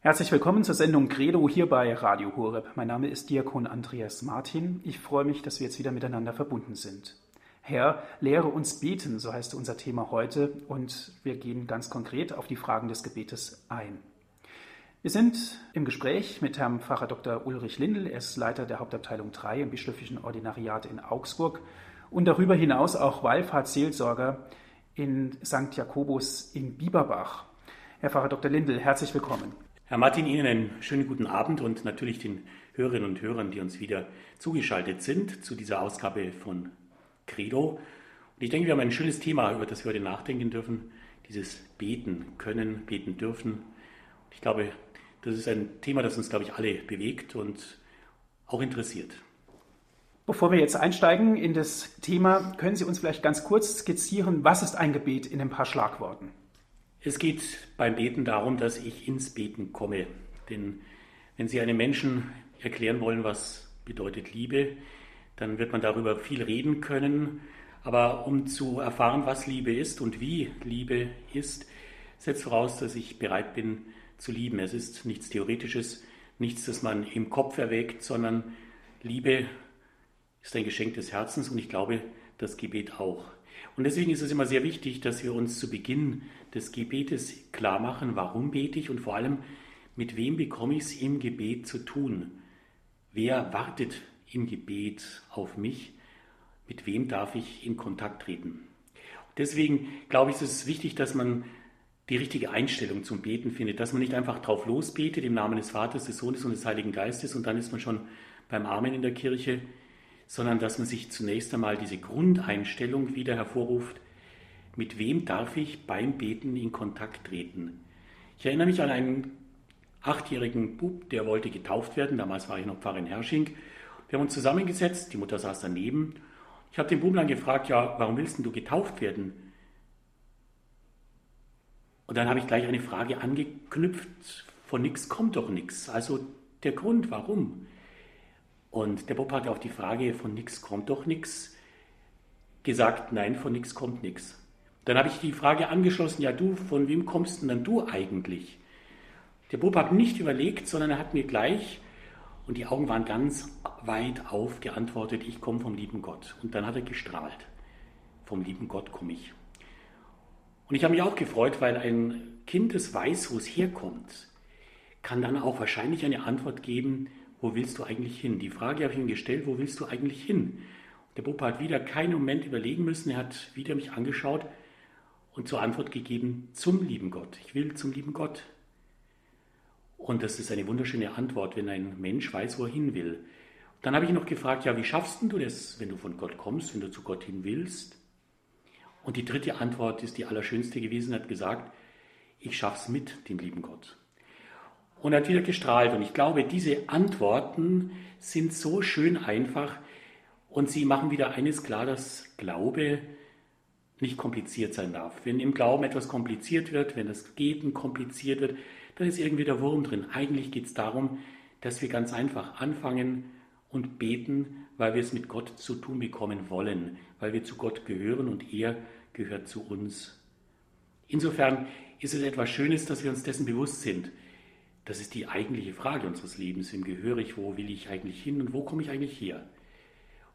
Herzlich willkommen zur Sendung Credo hier bei Radio Horeb. Mein Name ist Diakon Andreas Martin. Ich freue mich, dass wir jetzt wieder miteinander verbunden sind. Herr, lehre uns beten, so heißt unser Thema heute, und wir gehen ganz konkret auf die Fragen des Gebetes ein. Wir sind im Gespräch mit Herrn Pfarrer Dr. Ulrich Lindl, er ist Leiter der Hauptabteilung 3 im bischöflichen Ordinariat in Augsburg und darüber hinaus auch Wallfahrtsseelsorger in St. Jakobus in Bieberbach. Herr Pfarrer Dr. Lindl, herzlich willkommen. Herr Martin, Ihnen einen schönen guten Abend und natürlich den Hörerinnen und Hörern, die uns wieder zugeschaltet sind zu dieser Ausgabe von Credo. Und ich denke, wir haben ein schönes Thema, über das wir heute nachdenken dürfen, dieses Beten können, beten dürfen. Ich glaube, das ist ein Thema, das uns, glaube ich, alle bewegt und auch interessiert. Bevor wir jetzt einsteigen in das Thema, können Sie uns vielleicht ganz kurz skizzieren, was ist ein Gebet in ein paar Schlagworten? Es geht beim Beten darum, dass ich ins Beten komme. Denn wenn Sie einem Menschen erklären wollen, was bedeutet Liebe, dann wird man darüber viel reden können. Aber um zu erfahren, was Liebe ist und wie Liebe ist, setzt voraus, dass ich bereit bin zu lieben. Es ist nichts Theoretisches, nichts, das man im Kopf erwägt, sondern Liebe ist ein Geschenk des Herzens und ich glaube, das Gebet auch. Und deswegen ist es immer sehr wichtig, dass wir uns zu Beginn des Gebetes klar machen, warum bete ich und vor allem, mit wem bekomme ich es im Gebet zu tun? Wer wartet im Gebet auf mich? Mit wem darf ich in Kontakt treten? Deswegen glaube ich, ist es wichtig, dass man die richtige Einstellung zum Beten findet, dass man nicht einfach drauf losbetet im Namen des Vaters, des Sohnes und des Heiligen Geistes und dann ist man schon beim Amen in der Kirche, sondern dass man sich zunächst einmal diese Grundeinstellung wieder hervorruft, mit wem darf ich beim Beten in Kontakt treten? Ich erinnere mich an einen achtjährigen Bub, der wollte getauft werden. Damals war ich noch Pfarrer in Hersching. Wir haben uns zusammengesetzt, die Mutter saß daneben. Ich habe den Buben dann gefragt, ja, warum willst du getauft werden? Und dann habe ich gleich eine Frage angeknüpft, von nichts kommt doch nichts. Also der Grund, warum? Und der Bub hat auf die Frage, von nichts kommt doch nichts, gesagt, nein, von nichts kommt nichts. Dann habe ich die Frage angeschlossen, ja du, von wem kommst denn dann du eigentlich? Der Bub hat nicht überlegt, sondern er hat mir gleich, und die Augen waren ganz weit auf, geantwortet, ich komme vom lieben Gott. Und dann hat er gestrahlt. Vom lieben Gott komme ich. Und ich habe mich auch gefreut, weil ein Kind, das weiß, wo es herkommt, kann dann auch wahrscheinlich eine Antwort geben, wo willst du eigentlich hin? Die Frage habe ich ihm gestellt, wo willst du eigentlich hin? Der Bub hat wieder keinen Moment überlegen müssen, er hat wieder mich angeschaut und zur Antwort gegeben, zum lieben Gott. Ich will zum lieben Gott. Und das ist eine wunderschöne Antwort, wenn ein Mensch weiß, wo er hin will. Dann habe ich ihn noch gefragt, ja, wie schaffst du das, wenn du von Gott kommst, wenn du zu Gott hin willst? Und die dritte Antwort ist die allerschönste gewesen, hat gesagt, ich schaff's mit dem lieben Gott. Und hat wieder gestrahlt. Und ich glaube, diese Antworten sind so schön einfach und sie machen wieder eines klar, dass Glaube nicht kompliziert sein darf. Wenn im Glauben etwas kompliziert wird, wenn das Geben kompliziert wird, dann ist irgendwie der Wurm drin. Eigentlich geht es darum, dass wir ganz einfach anfangen und beten, weil wir es mit Gott zu tun bekommen wollen, weil wir zu Gott gehören und er gehört zu uns. Insofern ist es etwas Schönes, dass wir uns dessen bewusst sind. Das ist die eigentliche Frage unseres Lebens. Wem gehöre ich? Wo will ich eigentlich hin? Und wo komme ich eigentlich her?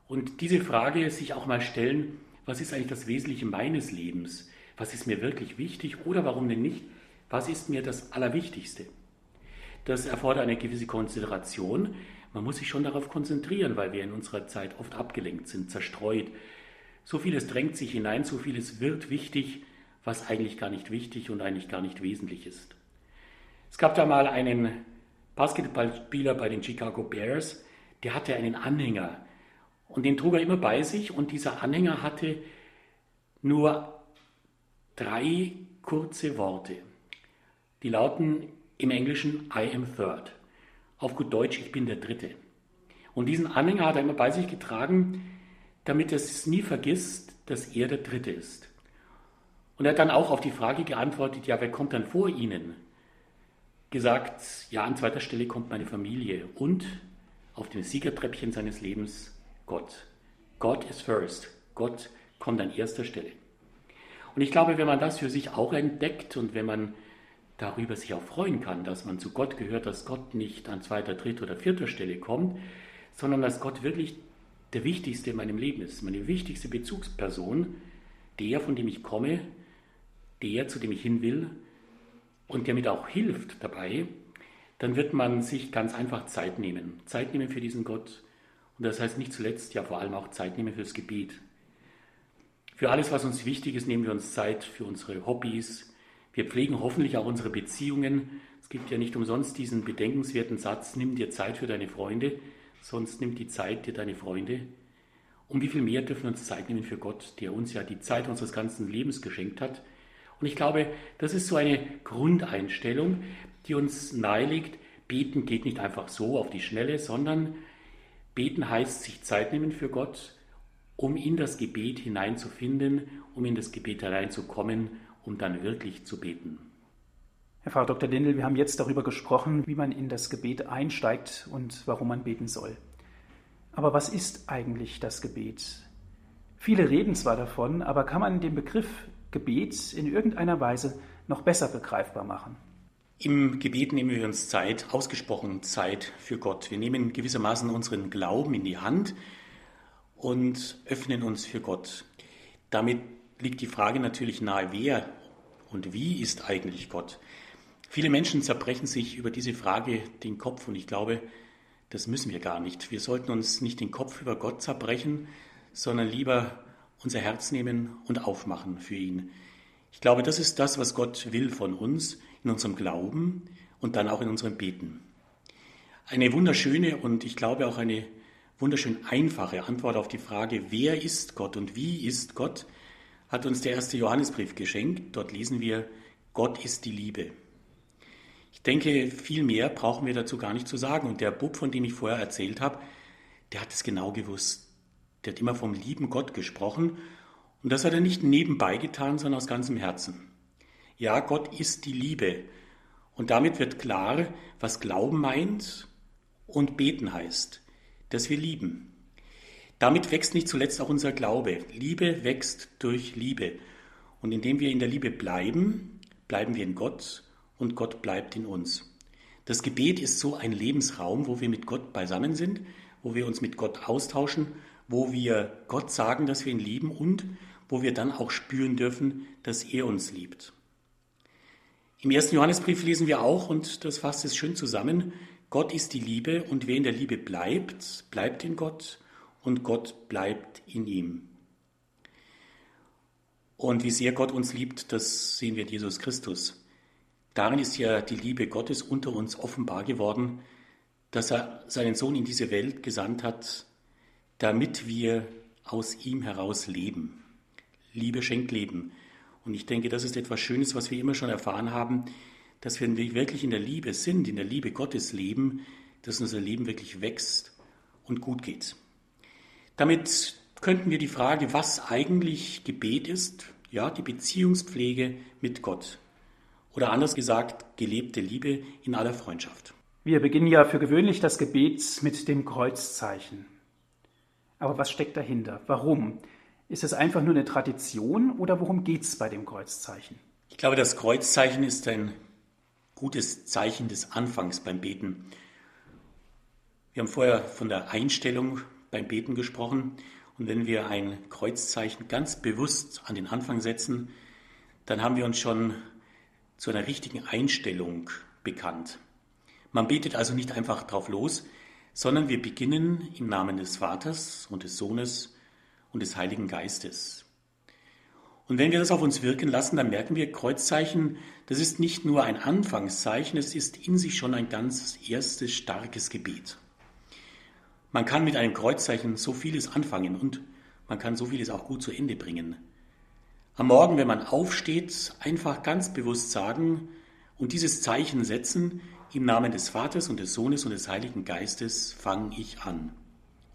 Und diese Frage sich auch mal stellen, was ist eigentlich das Wesentliche meines Lebens? Was ist mir wirklich wichtig oder warum denn nicht? Was ist mir das Allerwichtigste? Das erfordert eine gewisse Konsideration. Man muss sich schon darauf konzentrieren, weil wir in unserer Zeit oft abgelenkt sind, zerstreut. So vieles drängt sich hinein, so vieles wird wichtig, was eigentlich gar nicht wichtig und eigentlich gar nicht wesentlich ist. Es gab da mal einen Basketballspieler bei den Chicago Bears, der hatte einen Anhänger, und den trug er immer bei sich und dieser Anhänger hatte nur drei kurze Worte. Die lauten im Englischen I am third. Auf gut Deutsch, ich bin der Dritte. Und diesen Anhänger hat er immer bei sich getragen, damit er es nie vergisst, dass er der Dritte ist. Und er hat dann auch auf die Frage geantwortet, ja, wer kommt dann vor Ihnen? Gesagt, ja, an zweiter Stelle kommt meine Familie und auf dem Siegertreppchen seines Lebens Gott. Gott ist first. Gott kommt an erster Stelle. Und ich glaube, wenn man das für sich auch entdeckt und wenn man darüber sich auch freuen kann, dass man zu Gott gehört, dass Gott nicht an zweiter, dritter oder vierter Stelle kommt, sondern dass Gott wirklich der Wichtigste in meinem Leben ist, meine wichtigste Bezugsperson, der, von dem ich komme, der, zu dem ich hin will und der mir auch hilft dabei, dann wird man sich ganz einfach Zeit nehmen. Zeit nehmen für diesen Gott. Und das heißt nicht zuletzt ja vor allem auch Zeit nehmen fürs Gebet. Für alles, was uns wichtig ist, nehmen wir uns Zeit für unsere Hobbys. Wir pflegen hoffentlich auch unsere Beziehungen. Es gibt ja nicht umsonst diesen bedenkenswerten Satz, nimm dir Zeit für deine Freunde sonst nimmt die Zeit dir deine Freunde. Um wie viel mehr dürfen wir uns Zeit nehmen für Gott, der uns ja die Zeit unseres ganzen Lebens geschenkt hat. Und ich glaube, das ist so eine Grundeinstellung, die uns nahelegt, beten geht nicht einfach so auf die Schnelle, sondern beten heißt sich Zeit nehmen für Gott, um in das Gebet hineinzufinden, um in das Gebet hereinzukommen, um dann wirklich zu beten. Herr Pfarrer Dr. Lindel, wir haben jetzt darüber gesprochen, wie man in das Gebet einsteigt und warum man beten soll. Aber was ist eigentlich das Gebet? Viele reden zwar davon, aber kann man den Begriff Gebet in irgendeiner Weise noch besser begreifbar machen? Im Gebet nehmen wir uns Zeit, ausgesprochen Zeit für Gott. Wir nehmen gewissermaßen unseren Glauben in die Hand und öffnen uns für Gott. Damit liegt die Frage natürlich nahe, wer und wie ist eigentlich Gott? Viele Menschen zerbrechen sich über diese Frage den Kopf und ich glaube, das müssen wir gar nicht. Wir sollten uns nicht den Kopf über Gott zerbrechen, sondern lieber unser Herz nehmen und aufmachen für ihn. Ich glaube, das ist das, was Gott will von uns in unserem Glauben und dann auch in unserem Beten. Eine wunderschöne und ich glaube auch eine wunderschön einfache Antwort auf die Frage, wer ist Gott und wie ist Gott, hat uns der erste Johannesbrief geschenkt. Dort lesen wir, Gott ist die Liebe. Ich denke, viel mehr brauchen wir dazu gar nicht zu sagen. Und der Bub, von dem ich vorher erzählt habe, der hat es genau gewusst. Der hat immer vom lieben Gott gesprochen. Und das hat er nicht nebenbei getan, sondern aus ganzem Herzen. Ja, Gott ist die Liebe. Und damit wird klar, was Glauben meint und beten heißt, dass wir lieben. Damit wächst nicht zuletzt auch unser Glaube. Liebe wächst durch Liebe. Und indem wir in der Liebe bleiben, bleiben wir in Gott und Gott bleibt in uns. Das Gebet ist so ein Lebensraum, wo wir mit Gott beisammen sind, wo wir uns mit Gott austauschen, wo wir Gott sagen, dass wir ihn lieben und wo wir dann auch spüren dürfen, dass er uns liebt. Im ersten Johannesbrief lesen wir auch, und das fasst es schön zusammen, Gott ist die Liebe und wer in der Liebe bleibt, bleibt in Gott und Gott bleibt in ihm. Und wie sehr Gott uns liebt, das sehen wir in Jesus Christus. Darin ist ja die Liebe Gottes unter uns offenbar geworden, dass er seinen Sohn in diese Welt gesandt hat, damit wir aus ihm heraus leben. Liebe schenkt Leben. Und ich denke, das ist etwas Schönes, was wir immer schon erfahren haben, dass wenn wir wirklich in der Liebe sind, in der Liebe Gottes leben, dass unser Leben wirklich wächst und gut geht. Damit könnten wir die Frage, was eigentlich Gebet ist, ja, die Beziehungspflege mit Gott oder anders gesagt, gelebte Liebe in aller Freundschaft. Wir beginnen ja für gewöhnlich das Gebet mit dem Kreuzzeichen. Aber was steckt dahinter? Warum? Ist es einfach nur eine Tradition oder worum geht es bei dem Kreuzzeichen? Ich glaube, das Kreuzzeichen ist ein gutes Zeichen des Anfangs beim Beten. Wir haben vorher von der Einstellung beim Beten gesprochen. Und wenn wir ein Kreuzzeichen ganz bewusst an den Anfang setzen, dann haben wir uns schon zu einer richtigen Einstellung bekannt. Man betet also nicht einfach drauf los, sondern wir beginnen im Namen des Vaters und des Sohnes und des Heiligen Geistes. Und wenn wir das auf uns wirken lassen, dann merken wir, Kreuzzeichen, das ist nicht nur ein Anfangszeichen, es ist in sich schon ein ganz erstes starkes Gebet. Man kann mit einem Kreuzzeichen so vieles anfangen und man kann so vieles auch gut zu Ende bringen. Am Morgen, wenn man aufsteht, einfach ganz bewusst sagen und dieses Zeichen setzen, im Namen des Vaters und des Sohnes und des Heiligen Geistes fange ich an.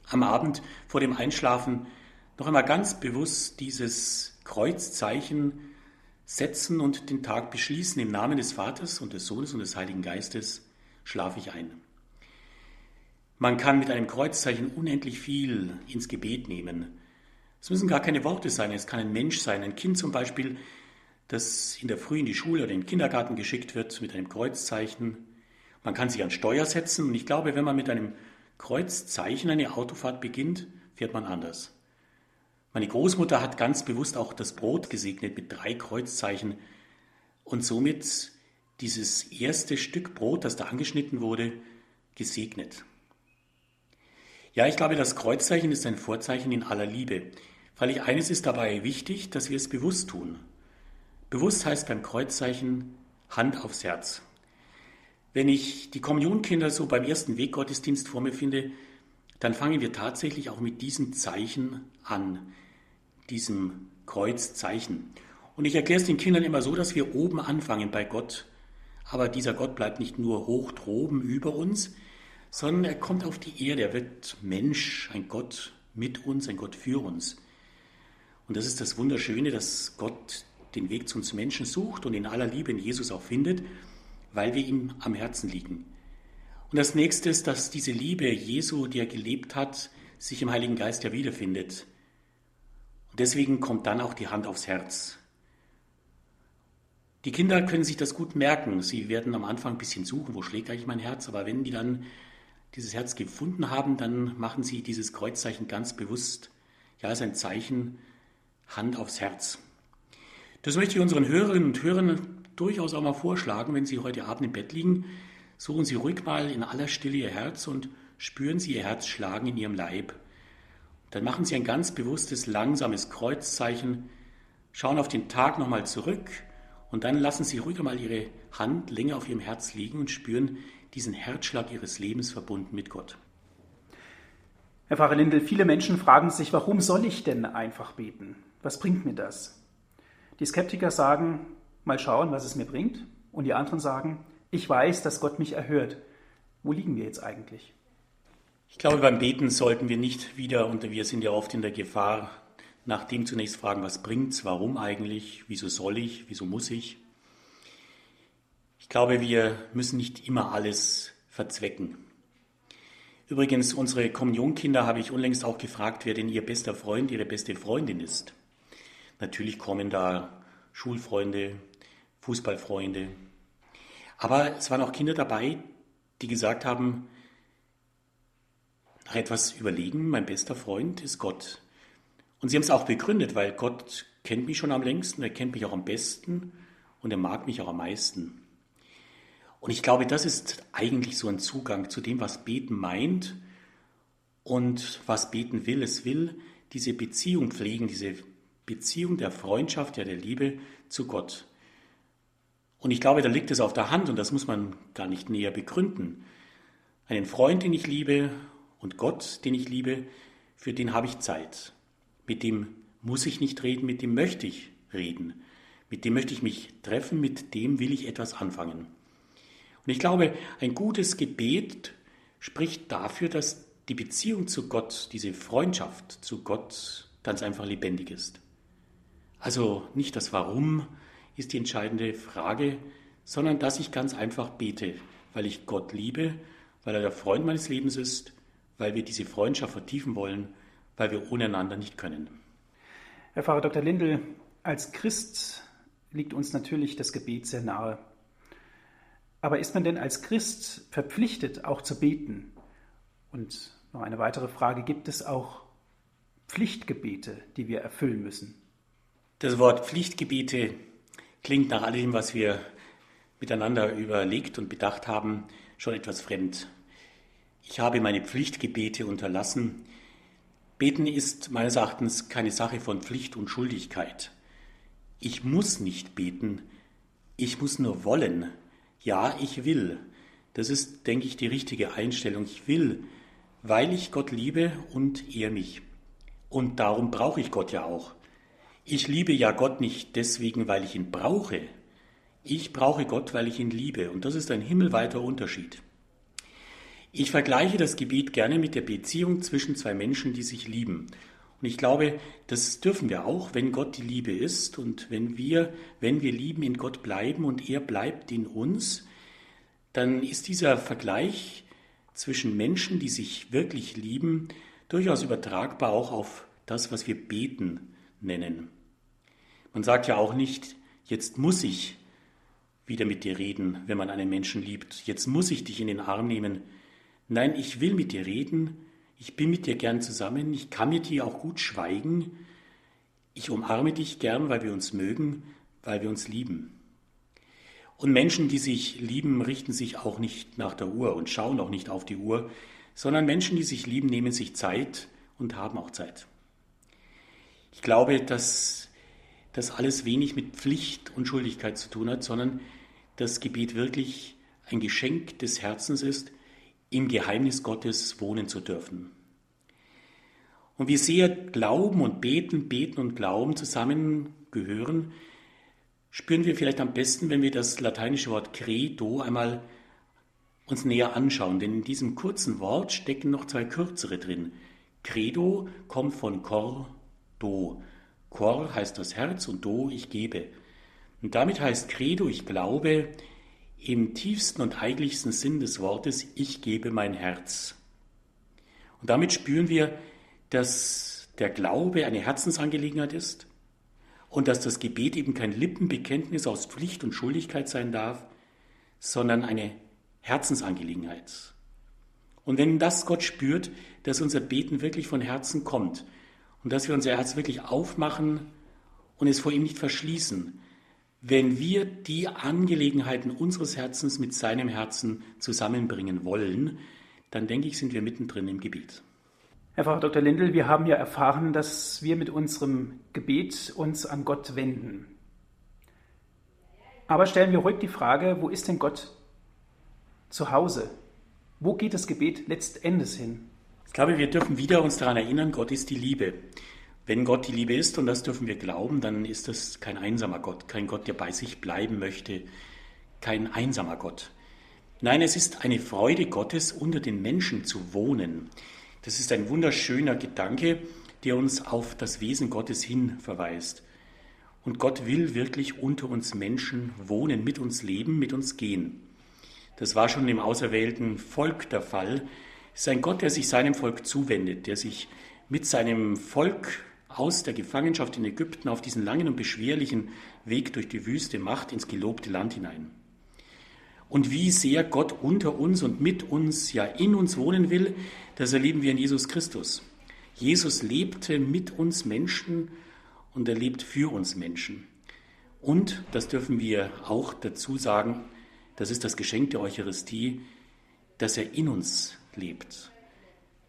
Am Abend vor dem Einschlafen noch einmal ganz bewusst dieses Kreuzzeichen setzen und den Tag beschließen. Im Namen des Vaters und des Sohnes und des Heiligen Geistes schlafe ich ein. Man kann mit einem Kreuzzeichen unendlich viel ins Gebet nehmen. Es müssen gar keine Worte sein, es kann ein Mensch sein, ein Kind zum Beispiel, das in der Früh in die Schule oder in den Kindergarten geschickt wird mit einem Kreuzzeichen. Man kann sich an Steuer setzen und ich glaube, wenn man mit einem Kreuzzeichen eine Autofahrt beginnt, fährt man anders. Meine Großmutter hat ganz bewusst auch das Brot gesegnet mit drei Kreuzzeichen und somit dieses erste Stück Brot, das da angeschnitten wurde, gesegnet. Ja, ich glaube, das Kreuzzeichen ist ein Vorzeichen in aller Liebe. Freilich eines ist dabei wichtig, dass wir es bewusst tun. Bewusst heißt beim Kreuzzeichen Hand aufs Herz. Wenn ich die Kommunionkinder so beim ersten Weggottesdienst vor mir finde, dann fangen wir tatsächlich auch mit diesem Zeichen an, diesem Kreuzzeichen. Und ich erkläre es den Kindern immer so, dass wir oben anfangen bei Gott. Aber dieser Gott bleibt nicht nur hoch droben über uns, sondern er kommt auf die Erde, er wird Mensch, ein Gott mit uns, ein Gott für uns. Und das ist das Wunderschöne, dass Gott den Weg zu uns Menschen sucht und in aller Liebe in Jesus auch findet, weil wir ihm am Herzen liegen. Und das nächste ist, dass diese Liebe Jesu, die er gelebt hat, sich im Heiligen Geist ja wiederfindet. Und deswegen kommt dann auch die Hand aufs Herz. Die Kinder können sich das gut merken. Sie werden am Anfang ein bisschen suchen, wo schlägt eigentlich mein Herz. Aber wenn die dann dieses Herz gefunden haben, dann machen sie dieses Kreuzzeichen ganz bewusst. Ja, es ist ein Zeichen, Hand aufs Herz. Das möchte ich unseren Hörerinnen und Hörern durchaus auch mal vorschlagen, wenn Sie heute Abend im Bett liegen. Suchen Sie ruhig mal in aller Stille Ihr Herz und spüren Sie Ihr Herz schlagen in Ihrem Leib. Dann machen Sie ein ganz bewusstes, langsames Kreuzzeichen, schauen auf den Tag nochmal zurück und dann lassen Sie ruhig mal Ihre Hand länger auf Ihrem Herz liegen und spüren diesen Herzschlag Ihres Lebens verbunden mit Gott. Herr Pfarrer Lindel, viele Menschen fragen sich, warum soll ich denn einfach beten? Was bringt mir das? Die Skeptiker sagen, mal schauen, was es mir bringt. Und die anderen sagen, ich weiß, dass Gott mich erhört. Wo liegen wir jetzt eigentlich? Ich glaube, beim Beten sollten wir nicht wieder, und wir sind ja oft in der Gefahr, nach dem zunächst fragen, was bringt's, warum eigentlich, wieso soll ich, wieso muss ich. Ich glaube, wir müssen nicht immer alles verzwecken. Übrigens, unsere Kommunionkinder habe ich unlängst auch gefragt, wer denn ihr bester Freund, ihre beste Freundin ist. Natürlich kommen da Schulfreunde, Fußballfreunde. Aber es waren auch Kinder dabei, die gesagt haben, nach etwas überlegen, mein bester Freund ist Gott. Und sie haben es auch begründet, weil Gott kennt mich schon am längsten, er kennt mich auch am besten und er mag mich auch am meisten. Und ich glaube, das ist eigentlich so ein Zugang zu dem, was Beten meint und was Beten will. Es will diese Beziehung pflegen, diese Beziehung der Freundschaft, ja der Liebe zu Gott. Und ich glaube, da liegt es auf der Hand und das muss man gar nicht näher begründen. Einen Freund, den ich liebe und Gott, den ich liebe, für den habe ich Zeit. Mit dem muss ich nicht reden, mit dem möchte ich reden. Mit dem möchte ich mich treffen, mit dem will ich etwas anfangen. Und ich glaube, ein gutes Gebet spricht dafür, dass die Beziehung zu Gott, diese Freundschaft zu Gott ganz einfach lebendig ist. Also nicht das Warum ist die entscheidende Frage, sondern dass ich ganz einfach bete, weil ich Gott liebe, weil er der Freund meines Lebens ist, weil wir diese Freundschaft vertiefen wollen, weil wir ohne einander nicht können. Herr Pfarrer Dr. Lindel, als Christ liegt uns natürlich das Gebet sehr nahe. Aber ist man denn als Christ verpflichtet, auch zu beten? Und noch eine weitere Frage, gibt es auch Pflichtgebete, die wir erfüllen müssen? Das Wort Pflichtgebete klingt nach allem, was wir miteinander überlegt und bedacht haben, schon etwas fremd. Ich habe meine Pflichtgebete unterlassen. Beten ist meines Erachtens keine Sache von Pflicht und Schuldigkeit. Ich muss nicht beten, ich muss nur wollen, ja, ich will. Das ist, denke ich, die richtige Einstellung. Ich will, weil ich Gott liebe und er mich. Und darum brauche ich Gott ja auch. Ich liebe ja Gott nicht deswegen, weil ich ihn brauche. Ich brauche Gott, weil ich ihn liebe. Und das ist ein himmelweiter Unterschied. Ich vergleiche das Gebet gerne mit der Beziehung zwischen zwei Menschen, die sich lieben. Und ich glaube, das dürfen wir auch, wenn Gott die Liebe ist und wenn wir, wenn wir lieben, in Gott bleiben und er bleibt in uns, dann ist dieser Vergleich zwischen Menschen, die sich wirklich lieben, durchaus übertragbar auch auf das, was wir beten nennen. Man sagt ja auch nicht, jetzt muss ich wieder mit dir reden, wenn man einen Menschen liebt. Jetzt muss ich dich in den Arm nehmen. Nein, ich will mit dir reden. Ich bin mit dir gern zusammen. Ich kann mit dir auch gut schweigen. Ich umarme dich gern, weil wir uns mögen, weil wir uns lieben. Und Menschen, die sich lieben, richten sich auch nicht nach der Uhr und schauen auch nicht auf die Uhr, sondern Menschen, die sich lieben, nehmen sich Zeit und haben auch Zeit. Ich glaube, dass das alles wenig mit Pflicht und Schuldigkeit zu tun hat, sondern das Gebet wirklich ein Geschenk des Herzens ist, im Geheimnis Gottes wohnen zu dürfen. Und wie sehr Glauben und Beten, Beten und Glauben zusammengehören, spüren wir vielleicht am besten, wenn wir das lateinische Wort credo einmal uns näher anschauen. Denn in diesem kurzen Wort stecken noch zwei kürzere drin. Credo kommt von cor, do. Cor heißt das Herz und do, ich gebe. Und damit heißt Credo, ich glaube, im tiefsten und eigentlichsten Sinn des Wortes, ich gebe mein Herz. Und damit spüren wir, dass der Glaube eine Herzensangelegenheit ist und dass das Gebet eben kein Lippenbekenntnis aus Pflicht und Schuldigkeit sein darf, sondern eine Herzensangelegenheit. Und wenn das Gott spürt, dass unser Beten wirklich von Herzen kommt und dass wir unser Herz wirklich aufmachen und es vor ihm nicht verschließen, wenn wir die Angelegenheiten unseres Herzens mit seinem Herzen zusammenbringen wollen, dann denke ich, sind wir mittendrin im Gebet. Herr Pfarrer Dr. Lindel, wir haben ja erfahren, dass wir mit unserem Gebet uns an Gott wenden. Aber stellen wir ruhig die Frage, wo ist denn Gott zu Hause? Wo geht das Gebet letztendlich hin? Ich glaube, wir dürfen wieder uns daran erinnern, Gott ist die Liebe. Wenn Gott die Liebe ist, und das dürfen wir glauben, dann ist das kein einsamer Gott, kein Gott, der bei sich bleiben möchte, kein einsamer Gott. Nein, es ist eine Freude Gottes, unter den Menschen zu wohnen. Das ist ein wunderschöner Gedanke, der uns auf das Wesen Gottes hin verweist. Und Gott will wirklich unter uns Menschen wohnen, mit uns leben, mit uns gehen. Das war schon im auserwählten Volk der Fall. Ist ein Gott, der sich seinem Volk zuwendet, der sich mit seinem Volk aus der Gefangenschaft in Ägypten auf diesen langen und beschwerlichen Weg durch die Wüste macht ins gelobte Land hinein und wie sehr Gott unter uns und mit uns, ja in uns wohnen will, das erleben wir in Jesus Christus. Jesus lebte mit uns Menschen und er lebt für uns Menschen. Und, das dürfen wir auch dazu sagen, das ist das Geschenk der Eucharistie, dass er in uns lebt.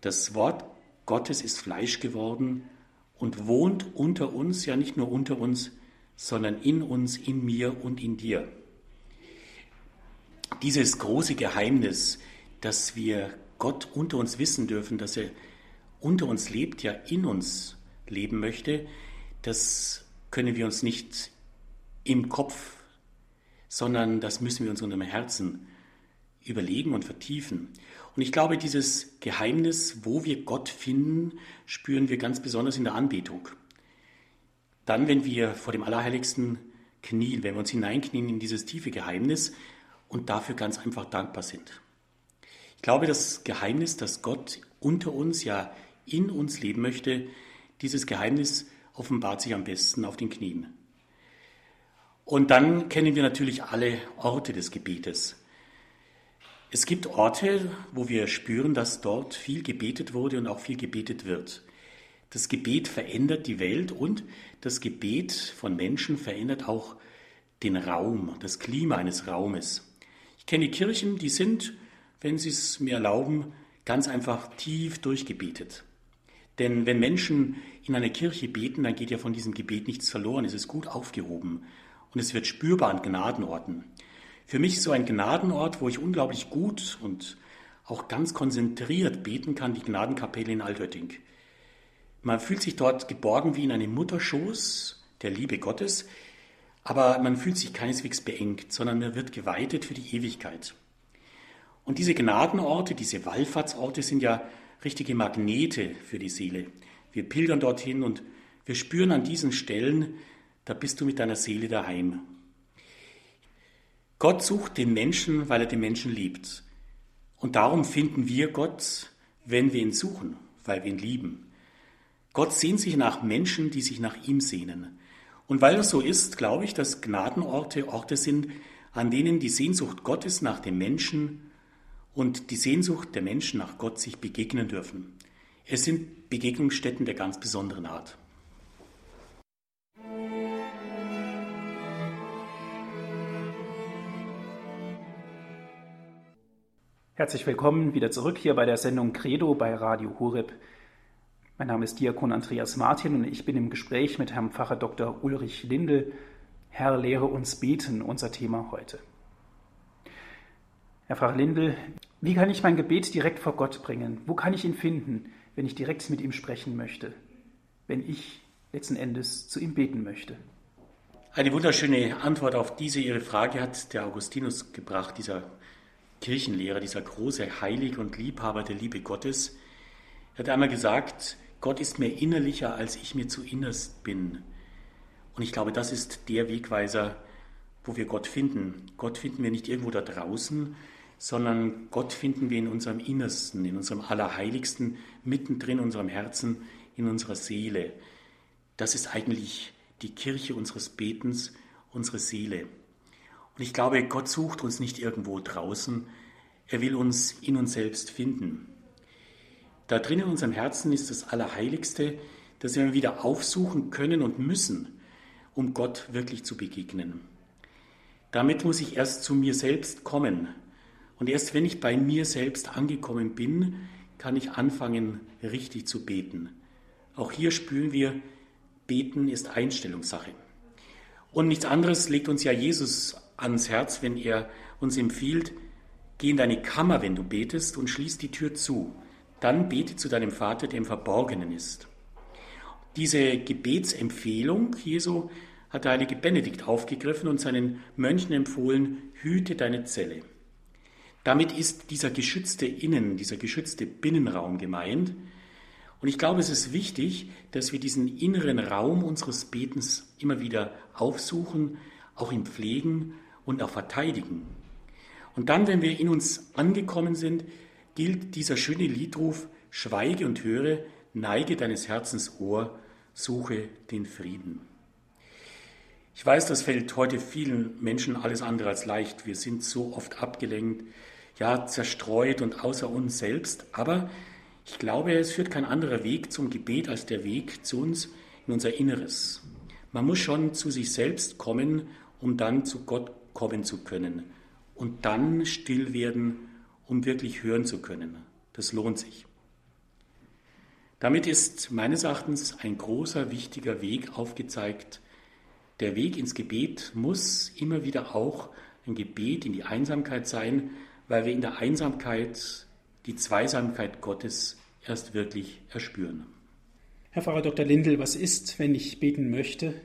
Das Wort Gottes ist Fleisch geworden und wohnt unter uns, ja nicht nur unter uns, sondern in uns, in mir und in dir dieses große Geheimnis, dass wir Gott unter uns wissen dürfen, dass er unter uns lebt, ja in uns leben möchte, das können wir uns nicht im Kopf, sondern das müssen wir uns unter dem Herzen überlegen und vertiefen. Und ich glaube, dieses Geheimnis, wo wir Gott finden, spüren wir ganz besonders in der Anbetung. Dann, wenn wir vor dem Allerheiligsten knien, wenn wir uns hineinknien in dieses tiefe Geheimnis, und dafür ganz einfach dankbar sind. Ich glaube, das Geheimnis, dass Gott unter uns, ja in uns leben möchte, dieses Geheimnis offenbart sich am besten auf den Knien. Und dann kennen wir natürlich alle Orte des Gebetes. Es gibt Orte, wo wir spüren, dass dort viel gebetet wurde und auch viel gebetet wird. Das Gebet verändert die Welt und das Gebet von Menschen verändert auch den Raum, das Klima eines Raumes kenne Kirchen, die sind, wenn sie es mir erlauben, ganz einfach tief durchgebetet. Denn wenn Menschen in einer Kirche beten, dann geht ja von diesem Gebet nichts verloren. Es ist gut aufgehoben und es wird spürbar an Gnadenorten. Für mich so ein Gnadenort, wo ich unglaublich gut und auch ganz konzentriert beten kann, die Gnadenkapelle in Altötting. Man fühlt sich dort geborgen wie in einem Mutterschoß der Liebe Gottes, aber man fühlt sich keineswegs beengt, sondern man wird geweitet für die Ewigkeit. Und diese Gnadenorte, diese Wallfahrtsorte sind ja richtige Magnete für die Seele. Wir pilgern dorthin und wir spüren an diesen Stellen, da bist du mit deiner Seele daheim. Gott sucht den Menschen, weil er den Menschen liebt. Und darum finden wir Gott, wenn wir ihn suchen, weil wir ihn lieben. Gott sehnt sich nach Menschen, die sich nach ihm sehnen. Und weil das so ist, glaube ich, dass Gnadenorte Orte sind, an denen die Sehnsucht Gottes nach dem Menschen und die Sehnsucht der Menschen nach Gott sich begegnen dürfen. Es sind Begegnungsstätten der ganz besonderen Art. Herzlich willkommen wieder zurück hier bei der Sendung Credo bei Radio Horeb. Mein Name ist Diakon Andreas Martin und ich bin im Gespräch mit Herrn Pfarrer Dr. Ulrich Lindel. Herr, lehre uns beten, unser Thema heute. Herr Pfarrer Lindel, wie kann ich mein Gebet direkt vor Gott bringen? Wo kann ich ihn finden, wenn ich direkt mit ihm sprechen möchte? Wenn ich letzten Endes zu ihm beten möchte? Eine wunderschöne Antwort auf diese Ihre Frage hat der Augustinus gebracht, dieser Kirchenlehrer, dieser große Heilige und Liebhaber der Liebe Gottes. Hat einmal gesagt, Gott ist mir innerlicher, als ich mir zu innerst bin. Und ich glaube, das ist der Wegweiser, wo wir Gott finden. Gott finden wir nicht irgendwo da draußen, sondern Gott finden wir in unserem Innersten, in unserem Allerheiligsten, mittendrin in unserem Herzen, in unserer Seele. Das ist eigentlich die Kirche unseres Betens, unsere Seele. Und ich glaube, Gott sucht uns nicht irgendwo draußen, er will uns in uns selbst finden. Da drin in unserem Herzen ist das Allerheiligste, das wir wieder aufsuchen können und müssen, um Gott wirklich zu begegnen. Damit muss ich erst zu mir selbst kommen. Und erst wenn ich bei mir selbst angekommen bin, kann ich anfangen, richtig zu beten. Auch hier spüren wir, beten ist Einstellungssache. Und nichts anderes legt uns ja Jesus ans Herz, wenn er uns empfiehlt, geh in deine Kammer, wenn du betest, und schließ die Tür zu. Dann bete zu deinem Vater, der im Verborgenen ist. Diese Gebetsempfehlung Jesu hat der heilige Benedikt aufgegriffen und seinen Mönchen empfohlen, hüte deine Zelle. Damit ist dieser geschützte Innen, dieser geschützte Binnenraum gemeint. Und ich glaube, es ist wichtig, dass wir diesen inneren Raum unseres Betens immer wieder aufsuchen, auch im Pflegen und auch verteidigen. Und dann, wenn wir in uns angekommen sind, gilt dieser schöne Liedruf, schweige und höre, neige deines Herzens Ohr, suche den Frieden. Ich weiß, das fällt heute vielen Menschen alles andere als leicht. Wir sind so oft abgelenkt, ja, zerstreut und außer uns selbst. Aber ich glaube, es führt kein anderer Weg zum Gebet als der Weg zu uns in unser Inneres. Man muss schon zu sich selbst kommen, um dann zu Gott kommen zu können. Und dann still werden um wirklich hören zu können. Das lohnt sich. Damit ist meines Erachtens ein großer, wichtiger Weg aufgezeigt. Der Weg ins Gebet muss immer wieder auch ein Gebet in die Einsamkeit sein, weil wir in der Einsamkeit die Zweisamkeit Gottes erst wirklich erspüren. Herr Pfarrer Dr. Lindel, was ist, wenn ich beten möchte,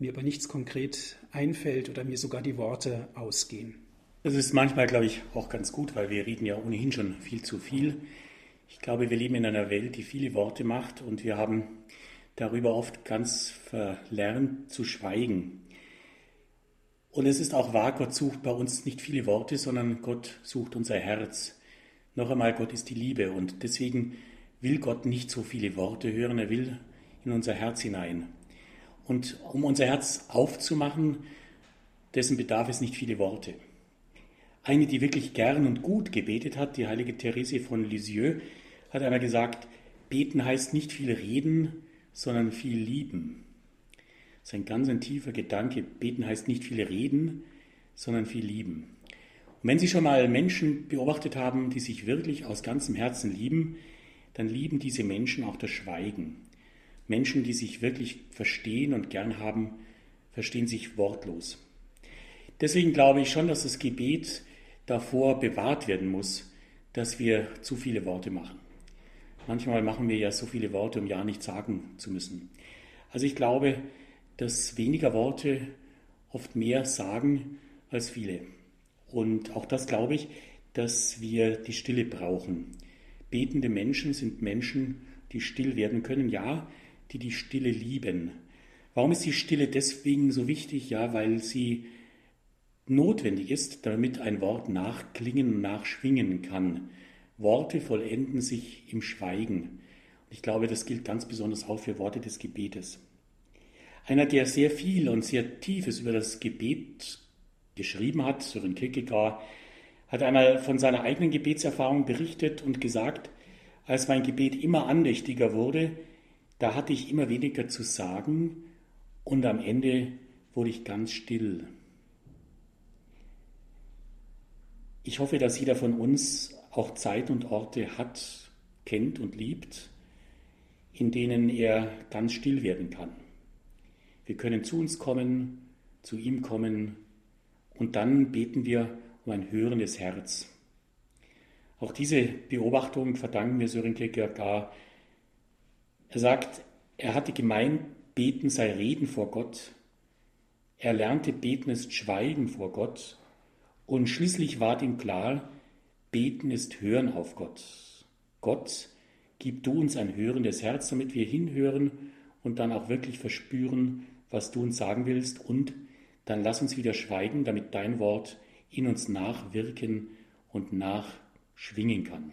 mir aber nichts konkret einfällt oder mir sogar die Worte ausgehen? Das ist manchmal, glaube ich, auch ganz gut, weil wir reden ja ohnehin schon viel zu viel. Ich glaube, wir leben in einer Welt, die viele Worte macht und wir haben darüber oft ganz verlernt zu schweigen. Und es ist auch wahr, Gott sucht bei uns nicht viele Worte, sondern Gott sucht unser Herz. Noch einmal, Gott ist die Liebe und deswegen will Gott nicht so viele Worte hören, er will in unser Herz hinein. Und um unser Herz aufzumachen, dessen bedarf es nicht viele Worte. Eine, die wirklich gern und gut gebetet hat, die heilige Therese von Lisieux, hat einmal gesagt, beten heißt nicht viel reden, sondern viel lieben. Das ist ein ganz ein tiefer Gedanke. Beten heißt nicht viel reden, sondern viel lieben. Und wenn Sie schon mal Menschen beobachtet haben, die sich wirklich aus ganzem Herzen lieben, dann lieben diese Menschen auch das Schweigen. Menschen, die sich wirklich verstehen und gern haben, verstehen sich wortlos. Deswegen glaube ich schon, dass das Gebet davor bewahrt werden muss, dass wir zu viele Worte machen. Manchmal machen wir ja so viele Worte, um ja nichts sagen zu müssen. Also ich glaube, dass weniger Worte oft mehr sagen als viele. Und auch das glaube ich, dass wir die Stille brauchen. Betende Menschen sind Menschen, die still werden können, ja, die die Stille lieben. Warum ist die Stille deswegen so wichtig? Ja, weil sie notwendig ist, damit ein Wort nachklingen und nachschwingen kann. Worte vollenden sich im Schweigen. Und ich glaube, das gilt ganz besonders auch für Worte des Gebetes. Einer, der sehr viel und sehr Tiefes über das Gebet geschrieben hat, Sören Kierkegaard, hat einmal von seiner eigenen Gebetserfahrung berichtet und gesagt, als mein Gebet immer andächtiger wurde, da hatte ich immer weniger zu sagen und am Ende wurde ich ganz still. Ich hoffe, dass jeder von uns auch Zeit und Orte hat, kennt und liebt, in denen er ganz still werden kann. Wir können zu uns kommen, zu ihm kommen und dann beten wir um ein hörendes Herz. Auch diese Beobachtung verdanken wir Sören Kierkegaard. Er sagt, er hatte gemeint, Beten sei Reden vor Gott. Er lernte, Beten ist Schweigen vor Gott. Und schließlich ward ihm klar, Beten ist Hören auf Gott. Gott, gib du uns ein hörendes Herz, damit wir hinhören und dann auch wirklich verspüren, was du uns sagen willst. Und dann lass uns wieder schweigen, damit dein Wort in uns nachwirken und nachschwingen kann.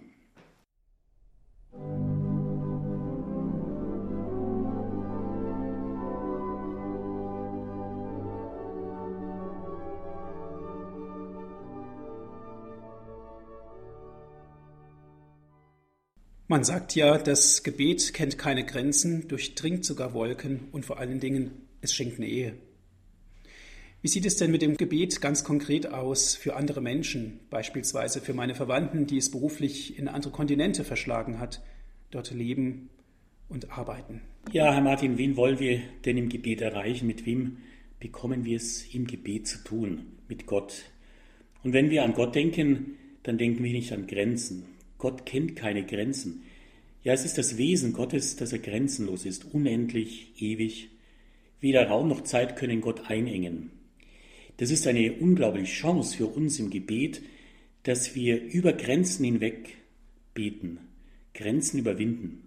Man sagt ja, das Gebet kennt keine Grenzen, durchdringt sogar Wolken und vor allen Dingen, es schenkt Nähe. Wie sieht es denn mit dem Gebet ganz konkret aus für andere Menschen, beispielsweise für meine Verwandten, die es beruflich in andere Kontinente verschlagen hat, dort leben und arbeiten? Ja, Herr Martin, wen wollen wir denn im Gebet erreichen? Mit wem bekommen wir es im Gebet zu tun? Mit Gott. Und wenn wir an Gott denken, dann denken wir nicht an Grenzen. Gott kennt keine Grenzen. Ja, es ist das Wesen Gottes, dass er grenzenlos ist, unendlich, ewig. Weder Raum noch Zeit können Gott einengen. Das ist eine unglaubliche Chance für uns im Gebet, dass wir über Grenzen hinweg beten, Grenzen überwinden.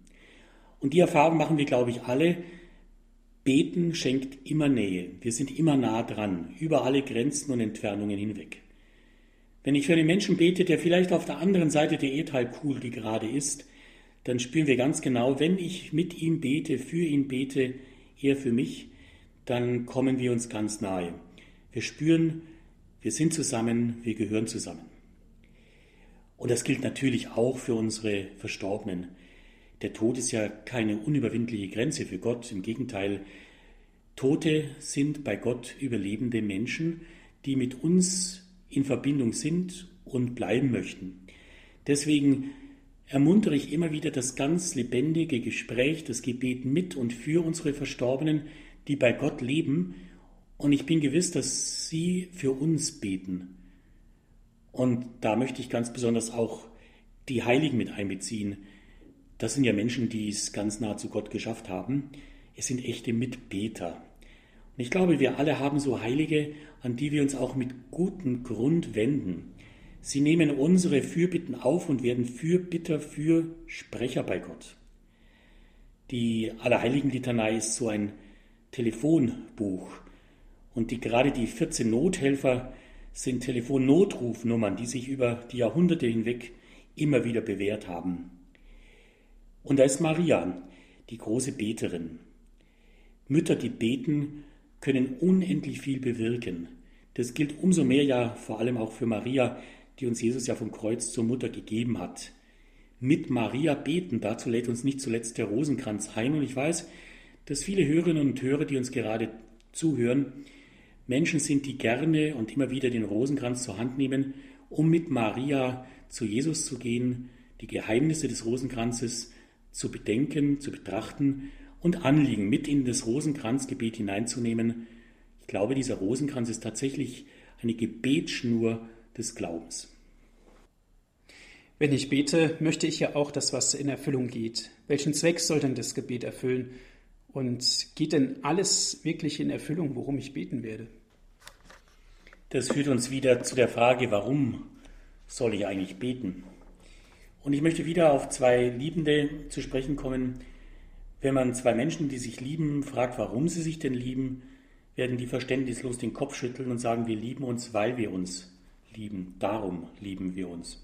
Und die Erfahrung machen wir, glaube ich, alle. Beten schenkt immer Nähe. Wir sind immer nah dran, über alle Grenzen und Entfernungen hinweg. Wenn ich für einen Menschen bete, der vielleicht auf der anderen Seite der Erdhalbkugel gerade ist, dann spüren wir ganz genau, wenn ich mit ihm bete, für ihn bete, er für mich, dann kommen wir uns ganz nahe. Wir spüren, wir sind zusammen, wir gehören zusammen. Und das gilt natürlich auch für unsere Verstorbenen. Der Tod ist ja keine unüberwindliche Grenze für Gott. Im Gegenteil, Tote sind bei Gott überlebende Menschen, die mit uns in Verbindung sind und bleiben möchten. Deswegen ermuntere ich immer wieder das ganz lebendige Gespräch, das Gebet mit und für unsere Verstorbenen, die bei Gott leben. Und ich bin gewiss, dass sie für uns beten. Und da möchte ich ganz besonders auch die Heiligen mit einbeziehen. Das sind ja Menschen, die es ganz nah zu Gott geschafft haben. Es sind echte Mitbeter. Und ich glaube, wir alle haben so Heilige, an die wir uns auch mit gutem Grund wenden. Sie nehmen unsere Fürbitten auf und werden Fürbitter für Sprecher bei Gott. Die Allerheiligen-Litanei ist so ein Telefonbuch. Und die, gerade die 14 Nothelfer sind Telefonnotrufnummern, die sich über die Jahrhunderte hinweg immer wieder bewährt haben. Und da ist Maria, die große Beterin. Mütter, die beten, können unendlich viel bewirken. Das gilt umso mehr ja vor allem auch für Maria, die uns Jesus ja vom Kreuz zur Mutter gegeben hat. Mit Maria beten, dazu lädt uns nicht zuletzt der Rosenkranz ein. Und ich weiß, dass viele Hörerinnen und Hörer, die uns gerade zuhören, Menschen sind, die gerne und immer wieder den Rosenkranz zur Hand nehmen, um mit Maria zu Jesus zu gehen, die Geheimnisse des Rosenkranzes zu bedenken, zu betrachten und Anliegen mit in das Rosenkranzgebet hineinzunehmen. Ich glaube, dieser Rosenkranz ist tatsächlich eine Gebetsschnur des Glaubens. Wenn ich bete, möchte ich ja auch, dass was in Erfüllung geht. Welchen Zweck soll denn das Gebet erfüllen? Und geht denn alles wirklich in Erfüllung, worum ich beten werde? Das führt uns wieder zu der Frage, warum soll ich eigentlich beten? Und ich möchte wieder auf zwei Liebende zu sprechen kommen. Wenn man zwei Menschen, die sich lieben, fragt, warum sie sich denn lieben, werden die verständnislos den Kopf schütteln und sagen, wir lieben uns, weil wir uns lieben. Darum lieben wir uns.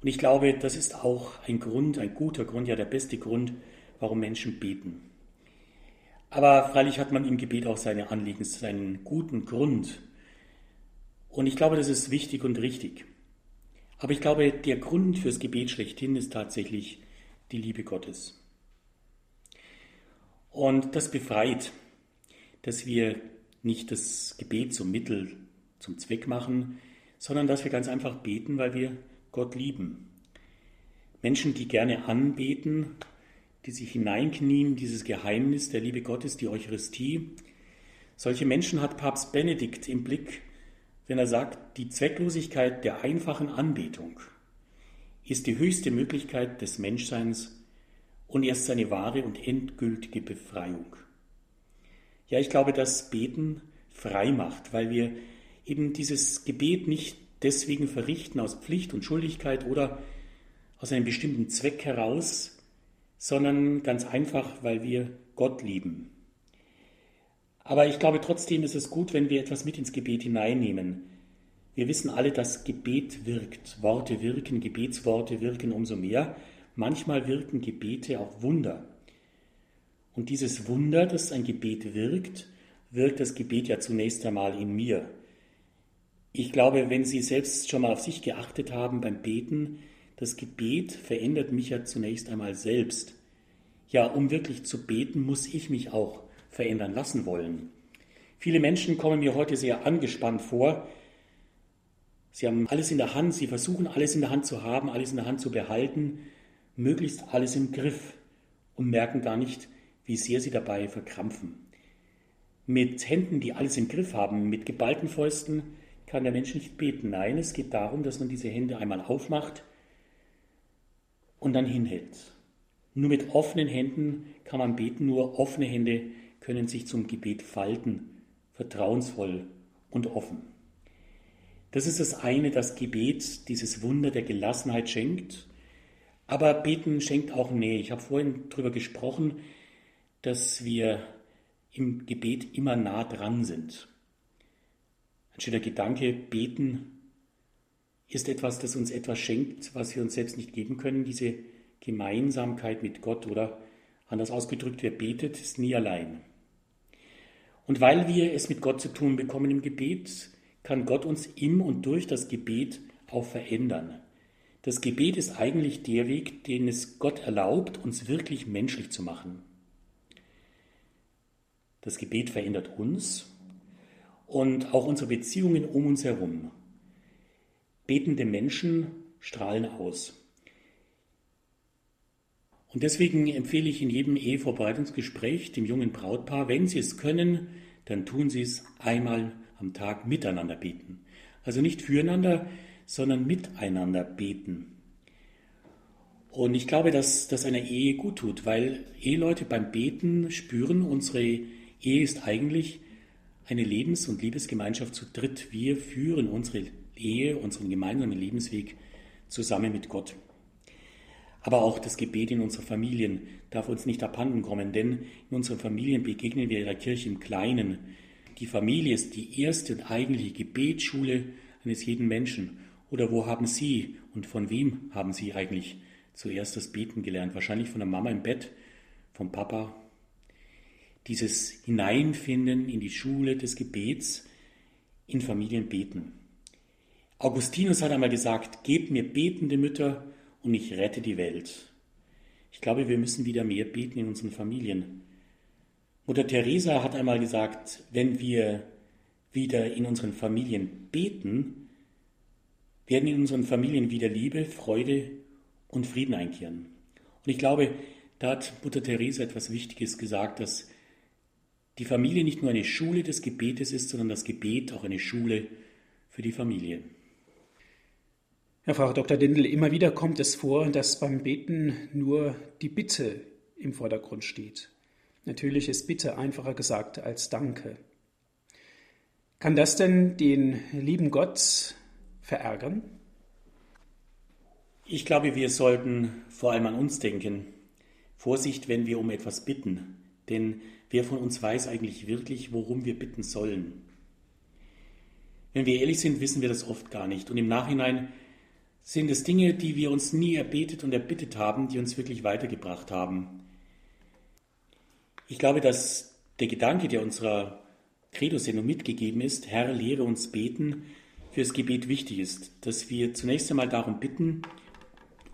Und ich glaube, das ist auch ein Grund, ein guter Grund, ja der beste Grund, warum Menschen beten. Aber freilich hat man im Gebet auch seine Anliegen, seinen guten Grund. Und ich glaube, das ist wichtig und richtig. Aber ich glaube, der Grund fürs Gebet schlechthin ist tatsächlich die Liebe Gottes. Und das befreit, dass wir nicht das Gebet zum Mittel, zum Zweck machen, sondern dass wir ganz einfach beten, weil wir Gott lieben. Menschen, die gerne anbeten, die sich hineinknien, dieses Geheimnis der Liebe Gottes, die Eucharistie. Solche Menschen hat Papst Benedikt im Blick, wenn er sagt, die Zwecklosigkeit der einfachen Anbetung ist die höchste Möglichkeit des Menschseins und erst seine wahre und endgültige Befreiung. Ja, ich glaube, dass Beten frei macht, weil wir eben dieses Gebet nicht deswegen verrichten aus Pflicht und Schuldigkeit oder aus einem bestimmten Zweck heraus, sondern ganz einfach, weil wir Gott lieben. Aber ich glaube trotzdem ist es gut, wenn wir etwas mit ins Gebet hineinnehmen. Wir wissen alle, dass Gebet wirkt. Worte wirken, Gebetsworte wirken umso mehr. Manchmal wirken Gebete auch Wunder. Und dieses Wunder, das ein Gebet wirkt, wirkt das Gebet ja zunächst einmal in mir. Ich glaube, wenn Sie selbst schon mal auf sich geachtet haben beim Beten, das Gebet verändert mich ja zunächst einmal selbst. Ja, um wirklich zu beten, muss ich mich auch verändern lassen wollen. Viele Menschen kommen mir heute sehr angespannt vor. Sie haben alles in der Hand, sie versuchen alles in der Hand zu haben, alles in der Hand zu behalten, möglichst alles im Griff und merken gar nicht, wie sehr sie dabei verkrampfen. Mit Händen, die alles im Griff haben, mit geballten Fäusten, kann der Mensch nicht beten. Nein, es geht darum, dass man diese Hände einmal aufmacht und dann hinhält. Nur mit offenen Händen kann man beten, nur offene Hände können sich zum Gebet falten, vertrauensvoll und offen. Das ist das eine, das Gebet dieses Wunder der Gelassenheit schenkt. Aber Beten schenkt auch Nähe. Ich habe vorhin darüber gesprochen, dass wir im Gebet immer nah dran sind. Ein schöner Gedanke, beten ist etwas, das uns etwas schenkt, was wir uns selbst nicht geben können, diese Gemeinsamkeit mit Gott oder anders ausgedrückt, wer betet, ist nie allein. Und weil wir es mit Gott zu tun bekommen im Gebet, kann Gott uns im und durch das Gebet auch verändern. Das Gebet ist eigentlich der Weg, den es Gott erlaubt, uns wirklich menschlich zu machen. Das Gebet verändert uns und auch unsere Beziehungen um uns herum. Betende Menschen strahlen aus. Und deswegen empfehle ich in jedem Ehevorbereitungsgespräch dem jungen Brautpaar, wenn sie es können, dann tun sie es einmal am Tag miteinander beten. Also nicht füreinander, sondern miteinander beten. Und ich glaube, dass das einer Ehe gut tut, weil Eheleute beim Beten spüren, unsere Ehe ist eigentlich eine Lebens- und Liebesgemeinschaft zu dritt. Wir führen unsere Ehe, unseren gemeinsamen Lebensweg zusammen mit Gott. Aber auch das Gebet in unseren Familien darf uns nicht abhanden kommen, denn in unseren Familien begegnen wir der Kirche im Kleinen. Die Familie ist die erste und eigentliche Gebetsschule eines jeden Menschen. Oder wo haben Sie und von wem haben Sie eigentlich zuerst das Beten gelernt? Wahrscheinlich von der Mama im Bett, vom Papa dieses Hineinfinden in die Schule des Gebets in Familien beten. Augustinus hat einmal gesagt, gebt mir betende Mütter und ich rette die Welt. Ich glaube, wir müssen wieder mehr beten in unseren Familien. Mutter Teresa hat einmal gesagt, wenn wir wieder in unseren Familien beten, werden in unseren Familien wieder Liebe, Freude und Frieden einkehren. Und ich glaube, da hat Mutter Teresa etwas Wichtiges gesagt, dass die Familie nicht nur eine Schule des Gebetes ist, sondern das Gebet auch eine Schule für die Familie. Herr Pfarrer Dr. Dindel, immer wieder kommt es vor, dass beim Beten nur die Bitte im Vordergrund steht. Natürlich ist Bitte einfacher gesagt als Danke. Kann das denn den lieben Gott verärgern? Ich glaube, wir sollten vor allem an uns denken. Vorsicht, wenn wir um etwas bitten. Denn Wer von uns weiß eigentlich wirklich, worum wir bitten sollen? Wenn wir ehrlich sind, wissen wir das oft gar nicht. Und im Nachhinein sind es Dinge, die wir uns nie erbetet und erbittet haben, die uns wirklich weitergebracht haben. Ich glaube, dass der Gedanke, der unserer Credo-Sendung mitgegeben ist, Herr, lehre uns beten, für das Gebet wichtig ist, dass wir zunächst einmal darum bitten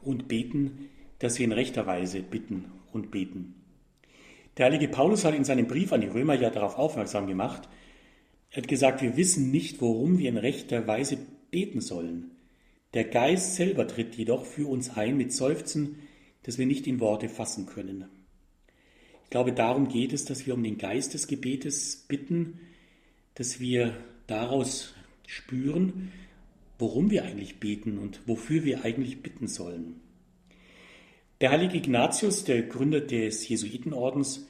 und beten, dass wir in rechter Weise bitten und beten. Der heilige Paulus hat in seinem Brief an die Römer ja darauf aufmerksam gemacht. Er hat gesagt, wir wissen nicht, worum wir in rechter Weise beten sollen. Der Geist selber tritt jedoch für uns ein mit Seufzen, das wir nicht in Worte fassen können. Ich glaube, darum geht es, dass wir um den Geist des Gebetes bitten, dass wir daraus spüren, worum wir eigentlich beten und wofür wir eigentlich bitten sollen. Der heilige Ignatius, der Gründer des Jesuitenordens,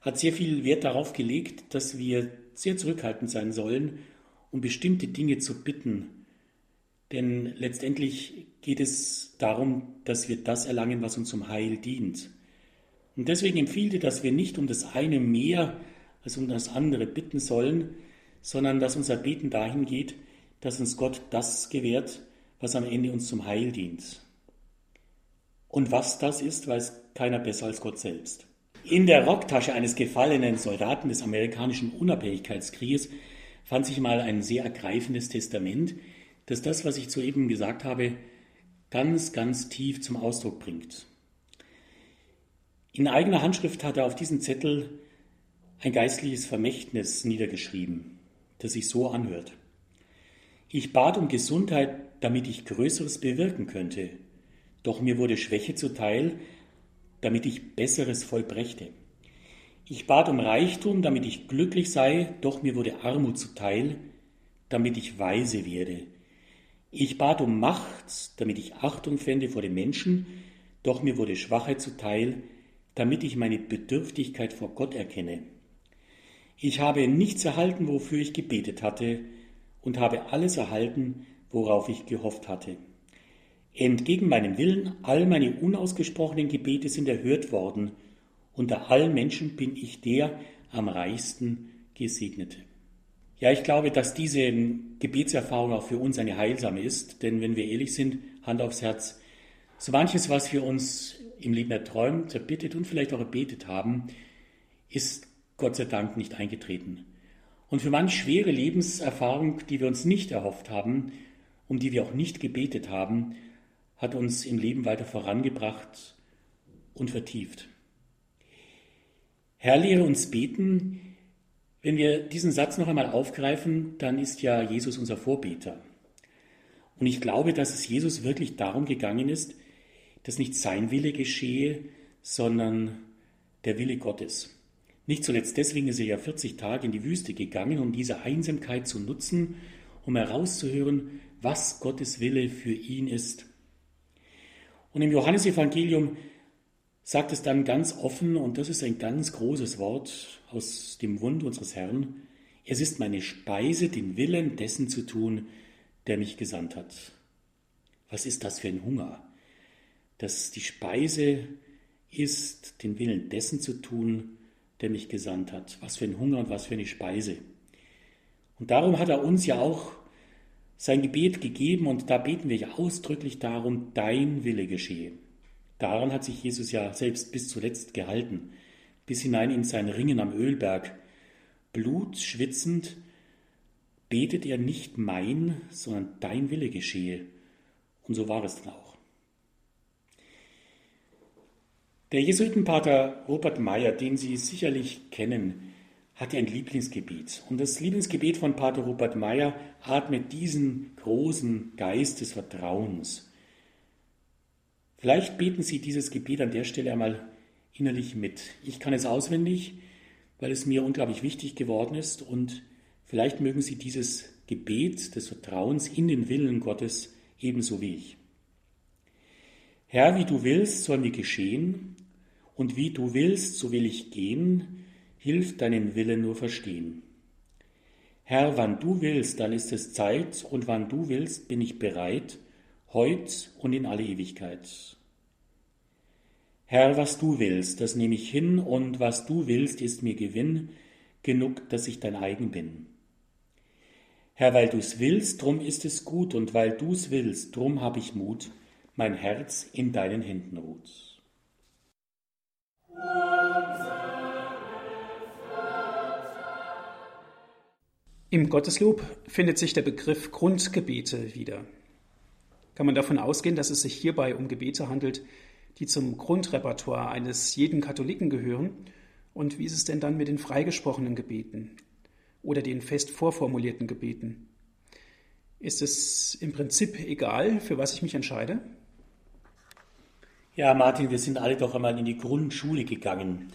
hat sehr viel Wert darauf gelegt, dass wir sehr zurückhaltend sein sollen, um bestimmte Dinge zu bitten. Denn letztendlich geht es darum, dass wir das erlangen, was uns zum Heil dient. Und deswegen empfiehlt er, dass wir nicht um das eine mehr als um das andere bitten sollen, sondern dass unser Beten dahin geht, dass uns Gott das gewährt, was am Ende uns zum Heil dient. Und was das ist, weiß keiner besser als Gott selbst. In der Rocktasche eines gefallenen Soldaten des amerikanischen Unabhängigkeitskrieges fand sich mal ein sehr ergreifendes Testament, das das, was ich soeben gesagt habe, ganz, ganz tief zum Ausdruck bringt. In eigener Handschrift hat er auf diesen Zettel ein geistliches Vermächtnis niedergeschrieben, das sich so anhört. Ich bat um Gesundheit, damit ich Größeres bewirken könnte, doch mir wurde Schwäche zuteil, damit ich Besseres vollbrächte. Ich bat um Reichtum, damit ich glücklich sei, doch mir wurde Armut zuteil, damit ich weise werde. Ich bat um Macht, damit ich Achtung fände vor den Menschen, doch mir wurde Schwachheit zuteil, damit ich meine Bedürftigkeit vor Gott erkenne. Ich habe nichts erhalten, wofür ich gebetet hatte, und habe alles erhalten, worauf ich gehofft hatte. Entgegen meinem Willen, all meine unausgesprochenen Gebete sind erhört worden. Unter allen Menschen bin ich der am reichsten Gesegnete. Ja, ich glaube, dass diese Gebetserfahrung auch für uns eine heilsame ist, denn wenn wir ehrlich sind, Hand aufs Herz, so manches, was wir uns im Leben erträumt, erbittet und vielleicht auch erbetet haben, ist Gott sei Dank nicht eingetreten. Und für manch schwere Lebenserfahrung, die wir uns nicht erhofft haben, um die wir auch nicht gebetet haben, hat uns im Leben weiter vorangebracht und vertieft. Herr, lehre uns beten. Wenn wir diesen Satz noch einmal aufgreifen, dann ist ja Jesus unser Vorbeter. Und ich glaube, dass es Jesus wirklich darum gegangen ist, dass nicht sein Wille geschehe, sondern der Wille Gottes. Nicht zuletzt deswegen ist er ja 40 Tage in die Wüste gegangen, um diese Einsamkeit zu nutzen, um herauszuhören, was Gottes Wille für ihn ist. Und im Johannesevangelium sagt es dann ganz offen, und das ist ein ganz großes Wort aus dem Mund unseres Herrn, es ist meine Speise, den Willen dessen zu tun, der mich gesandt hat. Was ist das für ein Hunger? dass die Speise ist, den Willen dessen zu tun, der mich gesandt hat. Was für ein Hunger und was für eine Speise. Und darum hat er uns ja auch sein Gebet gegeben und da beten wir ja ausdrücklich darum, dein Wille geschehe. Daran hat sich Jesus ja selbst bis zuletzt gehalten, bis hinein in sein Ringen am Ölberg. Blutschwitzend betet er nicht mein, sondern dein Wille geschehe. Und so war es dann auch. Der Jesuitenpater Robert Meyer, den Sie sicherlich kennen, hatte ein Lieblingsgebet. Und das Lieblingsgebet von Pater Robert Meyer atmet diesen großen Geist des Vertrauens. Vielleicht beten Sie dieses Gebet an der Stelle einmal innerlich mit. Ich kann es auswendig, weil es mir unglaublich wichtig geworden ist und vielleicht mögen Sie dieses Gebet des Vertrauens in den Willen Gottes ebenso wie ich. Herr, wie du willst, soll mir geschehen, und wie du willst, so will ich gehen, hilf deinen Willen nur verstehen. Herr, wann du willst, dann ist es Zeit, und wann du willst, bin ich bereit, heut und in alle Ewigkeit. Herr, was du willst, das nehme ich hin, und was du willst, ist mir Gewinn, genug, dass ich dein eigen bin. Herr, weil du's willst, drum ist es gut, und weil du's willst, drum hab ich Mut, mein Herz in deinen Händen ruht. Im Gotteslob findet sich der Begriff Grundgebete wieder. Kann man davon ausgehen, dass es sich hierbei um Gebete handelt, die zum Grundrepertoire eines jeden Katholiken gehören? Und wie ist es denn dann mit den freigesprochenen Gebeten oder den fest vorformulierten Gebeten? Ist es im Prinzip egal, für was ich mich entscheide? Ja, Martin, wir sind alle doch einmal in die Grundschule gegangen.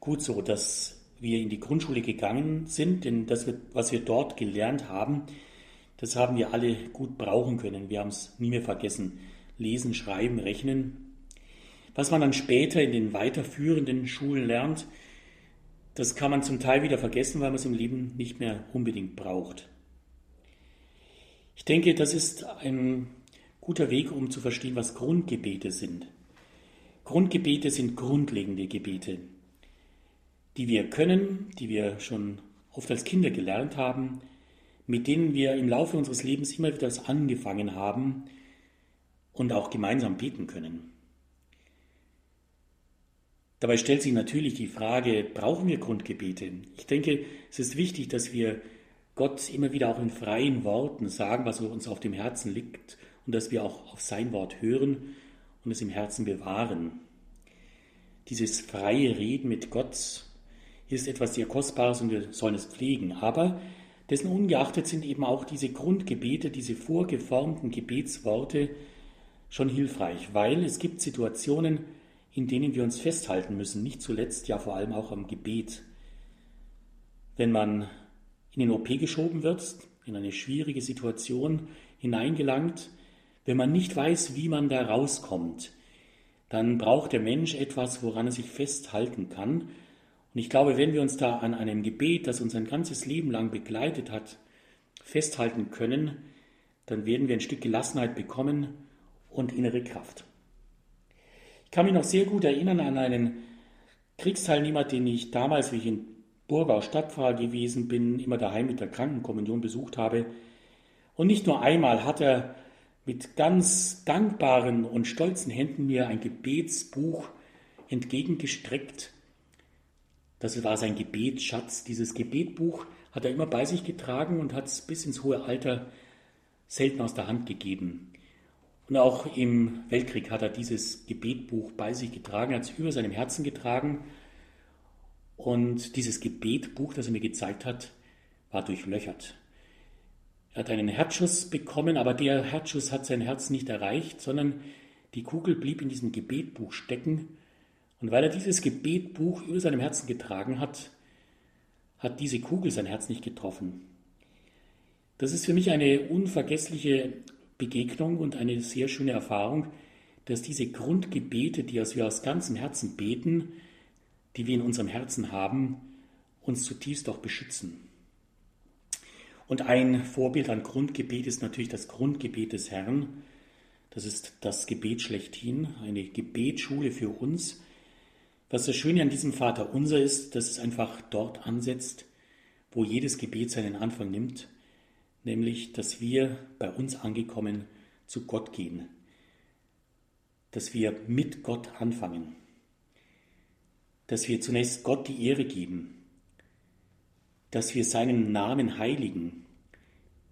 Gut so, dass wir in die Grundschule gegangen sind, denn das, was wir dort gelernt haben, das haben wir alle gut brauchen können. Wir haben es nie mehr vergessen. Lesen, schreiben, rechnen. Was man dann später in den weiterführenden Schulen lernt, das kann man zum Teil wieder vergessen, weil man es im Leben nicht mehr unbedingt braucht. Ich denke, das ist ein guter Weg, um zu verstehen, was Grundgebete sind. Grundgebete sind grundlegende Gebete, die wir können, die wir schon oft als Kinder gelernt haben, mit denen wir im Laufe unseres Lebens immer wieder angefangen haben und auch gemeinsam beten können. Dabei stellt sich natürlich die Frage, brauchen wir Grundgebete? Ich denke, es ist wichtig, dass wir Gott immer wieder auch in freien Worten sagen, was uns auf dem Herzen liegt und dass wir auch auf sein Wort hören und es im Herzen bewahren. Dieses freie Reden mit Gott ist etwas sehr Kostbares und wir sollen es pflegen. Aber dessen ungeachtet sind eben auch diese Grundgebete, diese vorgeformten Gebetsworte schon hilfreich, weil es gibt Situationen, in denen wir uns festhalten müssen, nicht zuletzt ja vor allem auch am Gebet. Wenn man in den OP geschoben wird, in eine schwierige Situation hineingelangt, wenn man nicht weiß, wie man da rauskommt, dann braucht der Mensch etwas, woran er sich festhalten kann. Und ich glaube, wenn wir uns da an einem Gebet, das uns ein ganzes Leben lang begleitet hat, festhalten können, dann werden wir ein Stück Gelassenheit bekommen und innere Kraft. Ich kann mich noch sehr gut erinnern an einen Kriegsteilnehmer, den ich damals, wie ich in Burgau Stadtpfarrer gewesen bin, immer daheim mit der Krankenkommunion besucht habe. Und nicht nur einmal hat er mit ganz dankbaren und stolzen Händen mir ein Gebetsbuch entgegengestreckt. Das war sein Gebetsschatz. Dieses Gebetbuch hat er immer bei sich getragen und hat es bis ins hohe Alter selten aus der Hand gegeben. Und auch im Weltkrieg hat er dieses Gebetbuch bei sich getragen, hat es über seinem Herzen getragen. Und dieses Gebetbuch, das er mir gezeigt hat, war durchlöchert. Er hat einen Herzschuss bekommen, aber der Herzschuss hat sein Herz nicht erreicht, sondern die Kugel blieb in diesem Gebetbuch stecken. Und weil er dieses Gebetbuch über seinem Herzen getragen hat, hat diese Kugel sein Herz nicht getroffen. Das ist für mich eine unvergessliche Begegnung und eine sehr schöne Erfahrung, dass diese Grundgebete, die wir aus ganzem Herzen beten, die wir in unserem Herzen haben, uns zutiefst auch beschützen. Und ein Vorbild an Grundgebet ist natürlich das Grundgebet des Herrn. Das ist das Gebet schlechthin, eine Gebetsschule für uns. Was das Schöne an diesem Vater unser ist, dass es einfach dort ansetzt, wo jedes Gebet seinen Anfang nimmt, nämlich, dass wir bei uns angekommen zu Gott gehen, dass wir mit Gott anfangen, dass wir zunächst Gott die Ehre geben, dass wir seinen Namen heiligen,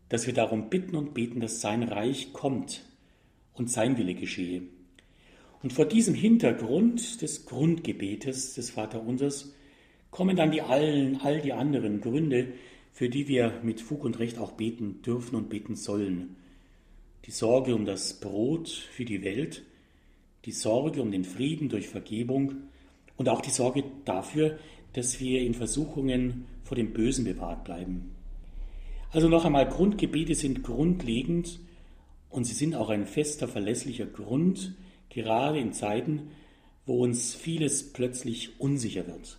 dass wir darum bitten und beten, dass sein Reich kommt und sein Wille geschehe. Und vor diesem Hintergrund des Grundgebetes des Vaterunsers kommen dann die allen, all die anderen Gründe, für die wir mit Fug und Recht auch beten dürfen und beten sollen. Die Sorge um das Brot für die Welt, die Sorge um den Frieden durch Vergebung und auch die Sorge dafür, dass wir in Versuchungen vor dem Bösen bewahrt bleiben. Also noch einmal, Grundgebete sind grundlegend und sie sind auch ein fester, verlässlicher Grund, gerade in Zeiten, wo uns vieles plötzlich unsicher wird.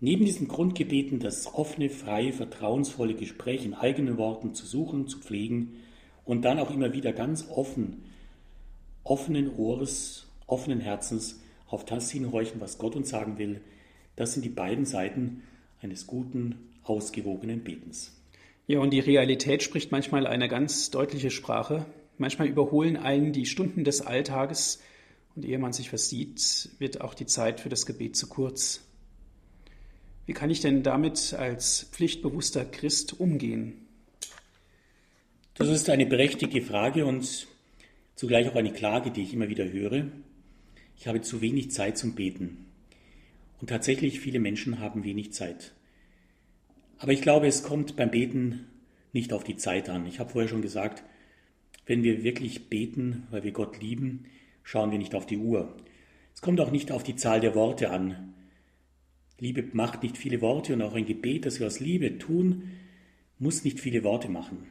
Neben diesen Grundgebeten das offene, freie, vertrauensvolle Gespräch in eigenen Worten zu suchen, zu pflegen und dann auch immer wieder ganz offen, offenen Ohres, offenen Herzens auf das hinhorchen, was Gott uns sagen will, das sind die beiden Seiten eines guten, ausgewogenen Betens. Ja, und die Realität spricht manchmal eine ganz deutliche Sprache. Manchmal überholen einen die Stunden des Alltages und ehe man sich versieht, wird auch die Zeit für das Gebet zu kurz. Wie kann ich denn damit als pflichtbewusster Christ umgehen? Das ist eine berechtigte Frage und zugleich auch eine Klage, die ich immer wieder höre. Ich habe zu wenig Zeit zum Beten. Und tatsächlich, viele Menschen haben wenig Zeit. Aber ich glaube, es kommt beim Beten nicht auf die Zeit an. Ich habe vorher schon gesagt, wenn wir wirklich beten, weil wir Gott lieben, schauen wir nicht auf die Uhr. Es kommt auch nicht auf die Zahl der Worte an. Liebe macht nicht viele Worte und auch ein Gebet, das wir aus Liebe tun, muss nicht viele Worte machen.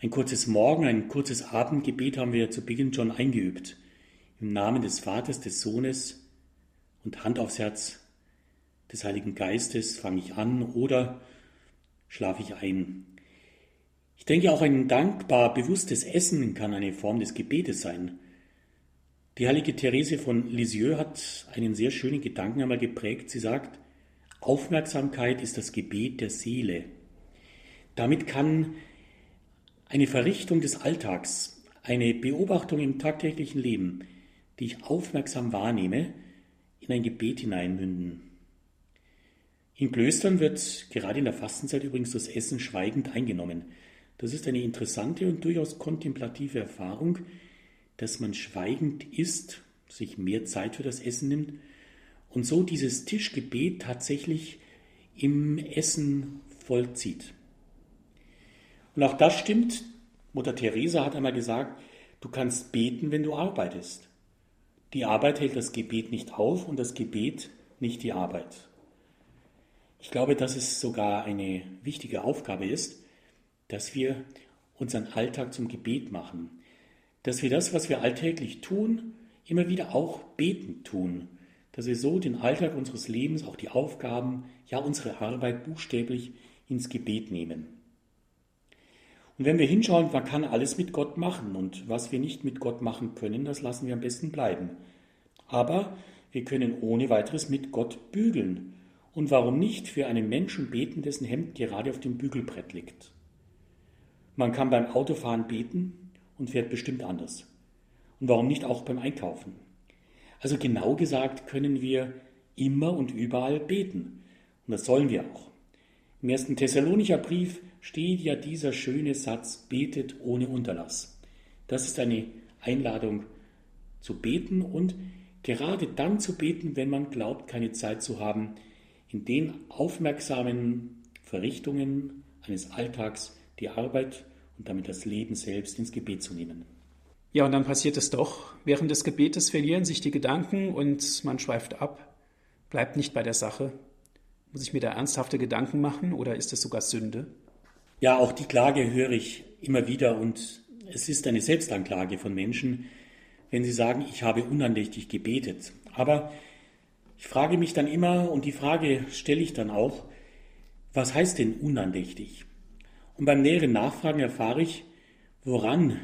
Ein kurzes Morgen, ein kurzes Abendgebet haben wir zu Beginn schon eingeübt. Im Namen des Vaters, des Sohnes und Hand aufs Herz des Heiligen Geistes fange ich an oder schlafe ich ein. Ich denke, auch ein dankbar bewusstes Essen kann eine Form des Gebetes sein. Die heilige Therese von Lisieux hat einen sehr schönen Gedanken einmal geprägt. Sie sagt, Aufmerksamkeit ist das Gebet der Seele. Damit kann eine Verrichtung des Alltags, eine Beobachtung im tagtäglichen Leben, die ich aufmerksam wahrnehme, in ein Gebet hineinmünden. In Klöstern wird gerade in der Fastenzeit übrigens das Essen schweigend eingenommen. Das ist eine interessante und durchaus kontemplative Erfahrung, dass man schweigend isst, sich mehr Zeit für das Essen nimmt und so dieses Tischgebet tatsächlich im Essen vollzieht. Und auch das stimmt. Mutter Teresa hat einmal gesagt, du kannst beten, wenn du arbeitest. Die Arbeit hält das Gebet nicht auf und das Gebet nicht die Arbeit. Ich glaube, dass es sogar eine wichtige Aufgabe ist, dass wir unseren Alltag zum Gebet machen, dass wir das, was wir alltäglich tun, immer wieder auch beten tun, dass wir so den Alltag unseres Lebens, auch die Aufgaben, ja unsere Arbeit buchstäblich ins Gebet nehmen. Und wenn wir hinschauen, man kann alles mit Gott machen und was wir nicht mit Gott machen können, das lassen wir am besten bleiben. Aber wir können ohne weiteres mit Gott bügeln. Und warum nicht für einen Menschen beten, dessen Hemd gerade auf dem Bügelbrett liegt? Man kann beim Autofahren beten und fährt bestimmt anders. Und warum nicht auch beim Einkaufen? Also genau gesagt können wir immer und überall beten. Und das sollen wir auch. Im ersten Thessalonicher Brief steht ja dieser schöne Satz, betet ohne Unterlass. Das ist eine Einladung zu beten und gerade dann zu beten, wenn man glaubt, keine Zeit zu haben, in den aufmerksamen Verrichtungen eines Alltags die Arbeit und damit das Leben selbst ins Gebet zu nehmen. Ja, und dann passiert es doch. Während des Gebetes verlieren sich die Gedanken und man schweift ab, bleibt nicht bei der Sache. Muss ich mir da ernsthafte Gedanken machen oder ist es sogar Sünde? Ja, auch die Klage höre ich immer wieder und es ist eine Selbstanklage von Menschen, wenn sie sagen, ich habe unandächtig gebetet. Aber ich frage mich dann immer und die Frage stelle ich dann auch, was heißt denn unandächtig? Und beim näheren Nachfragen erfahre ich, woran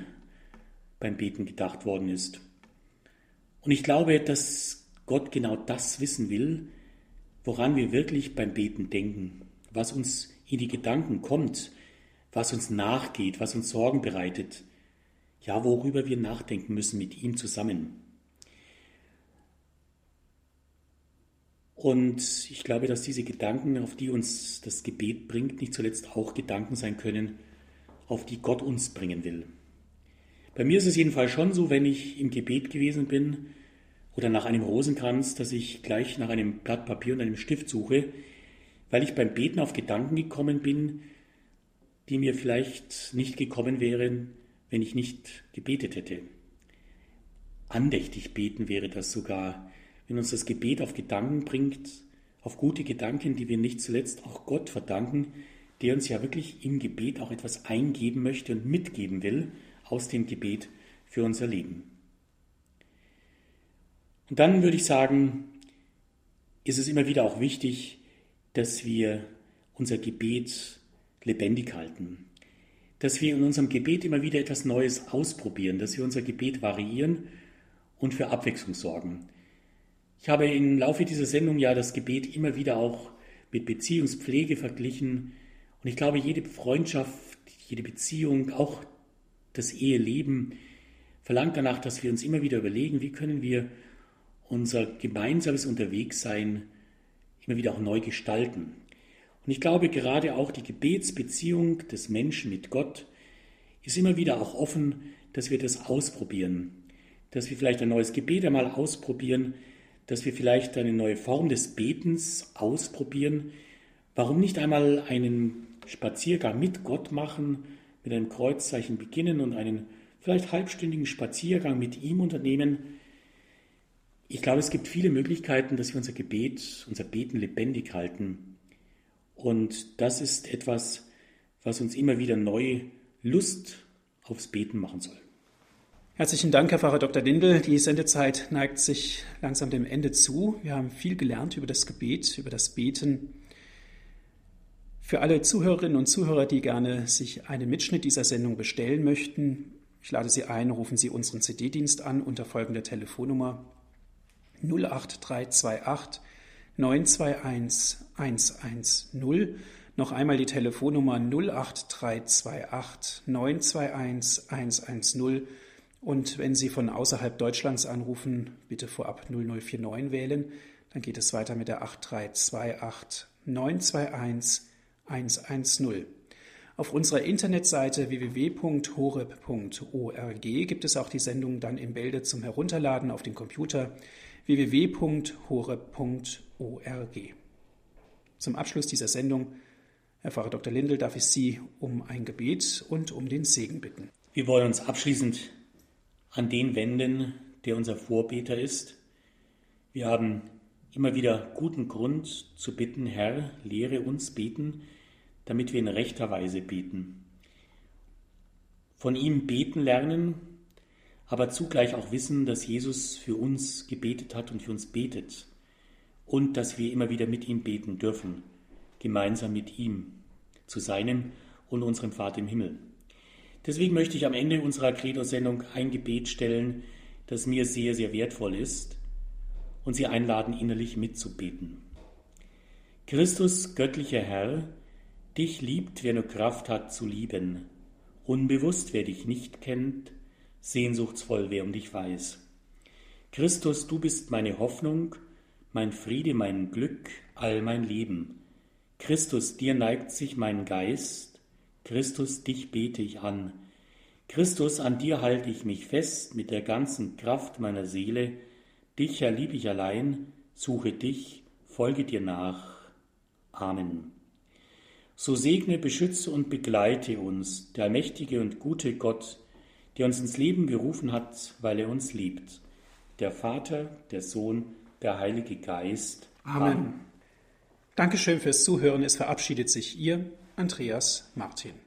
beim Beten gedacht worden ist. Und ich glaube, dass Gott genau das wissen will, woran wir wirklich beim Beten denken, was uns in die Gedanken kommt, was uns nachgeht, was uns Sorgen bereitet, ja, worüber wir nachdenken müssen mit ihm zusammen. Und ich glaube, dass diese Gedanken, auf die uns das Gebet bringt, nicht zuletzt auch Gedanken sein können, auf die Gott uns bringen will. Bei mir ist es jedenfalls schon so, wenn ich im Gebet gewesen bin oder nach einem Rosenkranz, dass ich gleich nach einem Blatt Papier und einem Stift suche, weil ich beim Beten auf Gedanken gekommen bin, die mir vielleicht nicht gekommen wären, wenn ich nicht gebetet hätte. Andächtig beten wäre das sogar wenn uns das Gebet auf Gedanken bringt, auf gute Gedanken, die wir nicht zuletzt auch Gott verdanken, der uns ja wirklich im Gebet auch etwas eingeben möchte und mitgeben will aus dem Gebet für unser Leben. Und dann würde ich sagen, ist es immer wieder auch wichtig, dass wir unser Gebet lebendig halten, dass wir in unserem Gebet immer wieder etwas Neues ausprobieren, dass wir unser Gebet variieren und für Abwechslung sorgen. Ich habe im Laufe dieser Sendung ja das Gebet immer wieder auch mit Beziehungspflege verglichen. Und ich glaube, jede Freundschaft, jede Beziehung, auch das Eheleben verlangt danach, dass wir uns immer wieder überlegen, wie können wir unser gemeinsames Unterwegssein immer wieder auch neu gestalten. Und ich glaube, gerade auch die Gebetsbeziehung des Menschen mit Gott ist immer wieder auch offen, dass wir das ausprobieren, dass wir vielleicht ein neues Gebet einmal ausprobieren, dass wir vielleicht eine neue Form des Betens ausprobieren. Warum nicht einmal einen Spaziergang mit Gott machen, mit einem Kreuzzeichen beginnen und einen vielleicht halbstündigen Spaziergang mit ihm unternehmen? Ich glaube, es gibt viele Möglichkeiten, dass wir unser Gebet, unser Beten lebendig halten. Und das ist etwas, was uns immer wieder neu Lust aufs Beten machen soll. Herzlichen Dank, Herr Pfarrer Dr. Lindel. Die Sendezeit neigt sich langsam dem Ende zu. Wir haben viel gelernt über das Gebet, über das Beten. Für alle Zuhörerinnen und Zuhörer, die gerne sich einen Mitschnitt dieser Sendung bestellen möchten, ich lade Sie ein, rufen Sie unseren CD-Dienst an unter folgender Telefonnummer 08328 921 110. Noch einmal die Telefonnummer 08328 921 110 und wenn Sie von außerhalb Deutschlands anrufen, bitte vorab 0049 wählen. Dann geht es weiter mit der 8328 921 110. Auf unserer Internetseite www.horeb.org gibt es auch die Sendung dann im Bälde zum Herunterladen auf den Computer www.horeb.org. Zum Abschluss dieser Sendung, Herr Pfarrer Dr. Lindel, darf ich Sie um ein Gebet und um den Segen bitten. Wir wollen uns abschließend an den wenden, der unser Vorbeter ist. Wir haben immer wieder guten Grund zu bitten, Herr, lehre uns beten, damit wir in rechter Weise beten. Von ihm beten lernen, aber zugleich auch wissen, dass Jesus für uns gebetet hat und für uns betet und dass wir immer wieder mit ihm beten dürfen, gemeinsam mit ihm, zu seinem und unserem Vater im Himmel. Deswegen möchte ich am Ende unserer Credo-Sendung ein Gebet stellen, das mir sehr, sehr wertvoll ist und Sie einladen, innerlich mitzubeten. Christus, göttlicher Herr, dich liebt, wer nur Kraft hat zu lieben, unbewusst, wer dich nicht kennt, sehnsuchtsvoll, wer um dich weiß. Christus, du bist meine Hoffnung, mein Friede, mein Glück, all mein Leben. Christus, dir neigt sich mein Geist, Christus, dich bete ich an. Christus, an dir halte ich mich fest mit der ganzen Kraft meiner Seele. Dich erliebe ich allein, suche dich, folge dir nach. Amen. So segne, beschütze und begleite uns, der allmächtige und gute Gott, der uns ins Leben berufen hat, weil er uns liebt. Der Vater, der Sohn, der Heilige Geist. Amen. Amen. Dankeschön fürs Zuhören. Es verabschiedet sich Ihr Andreas Martin.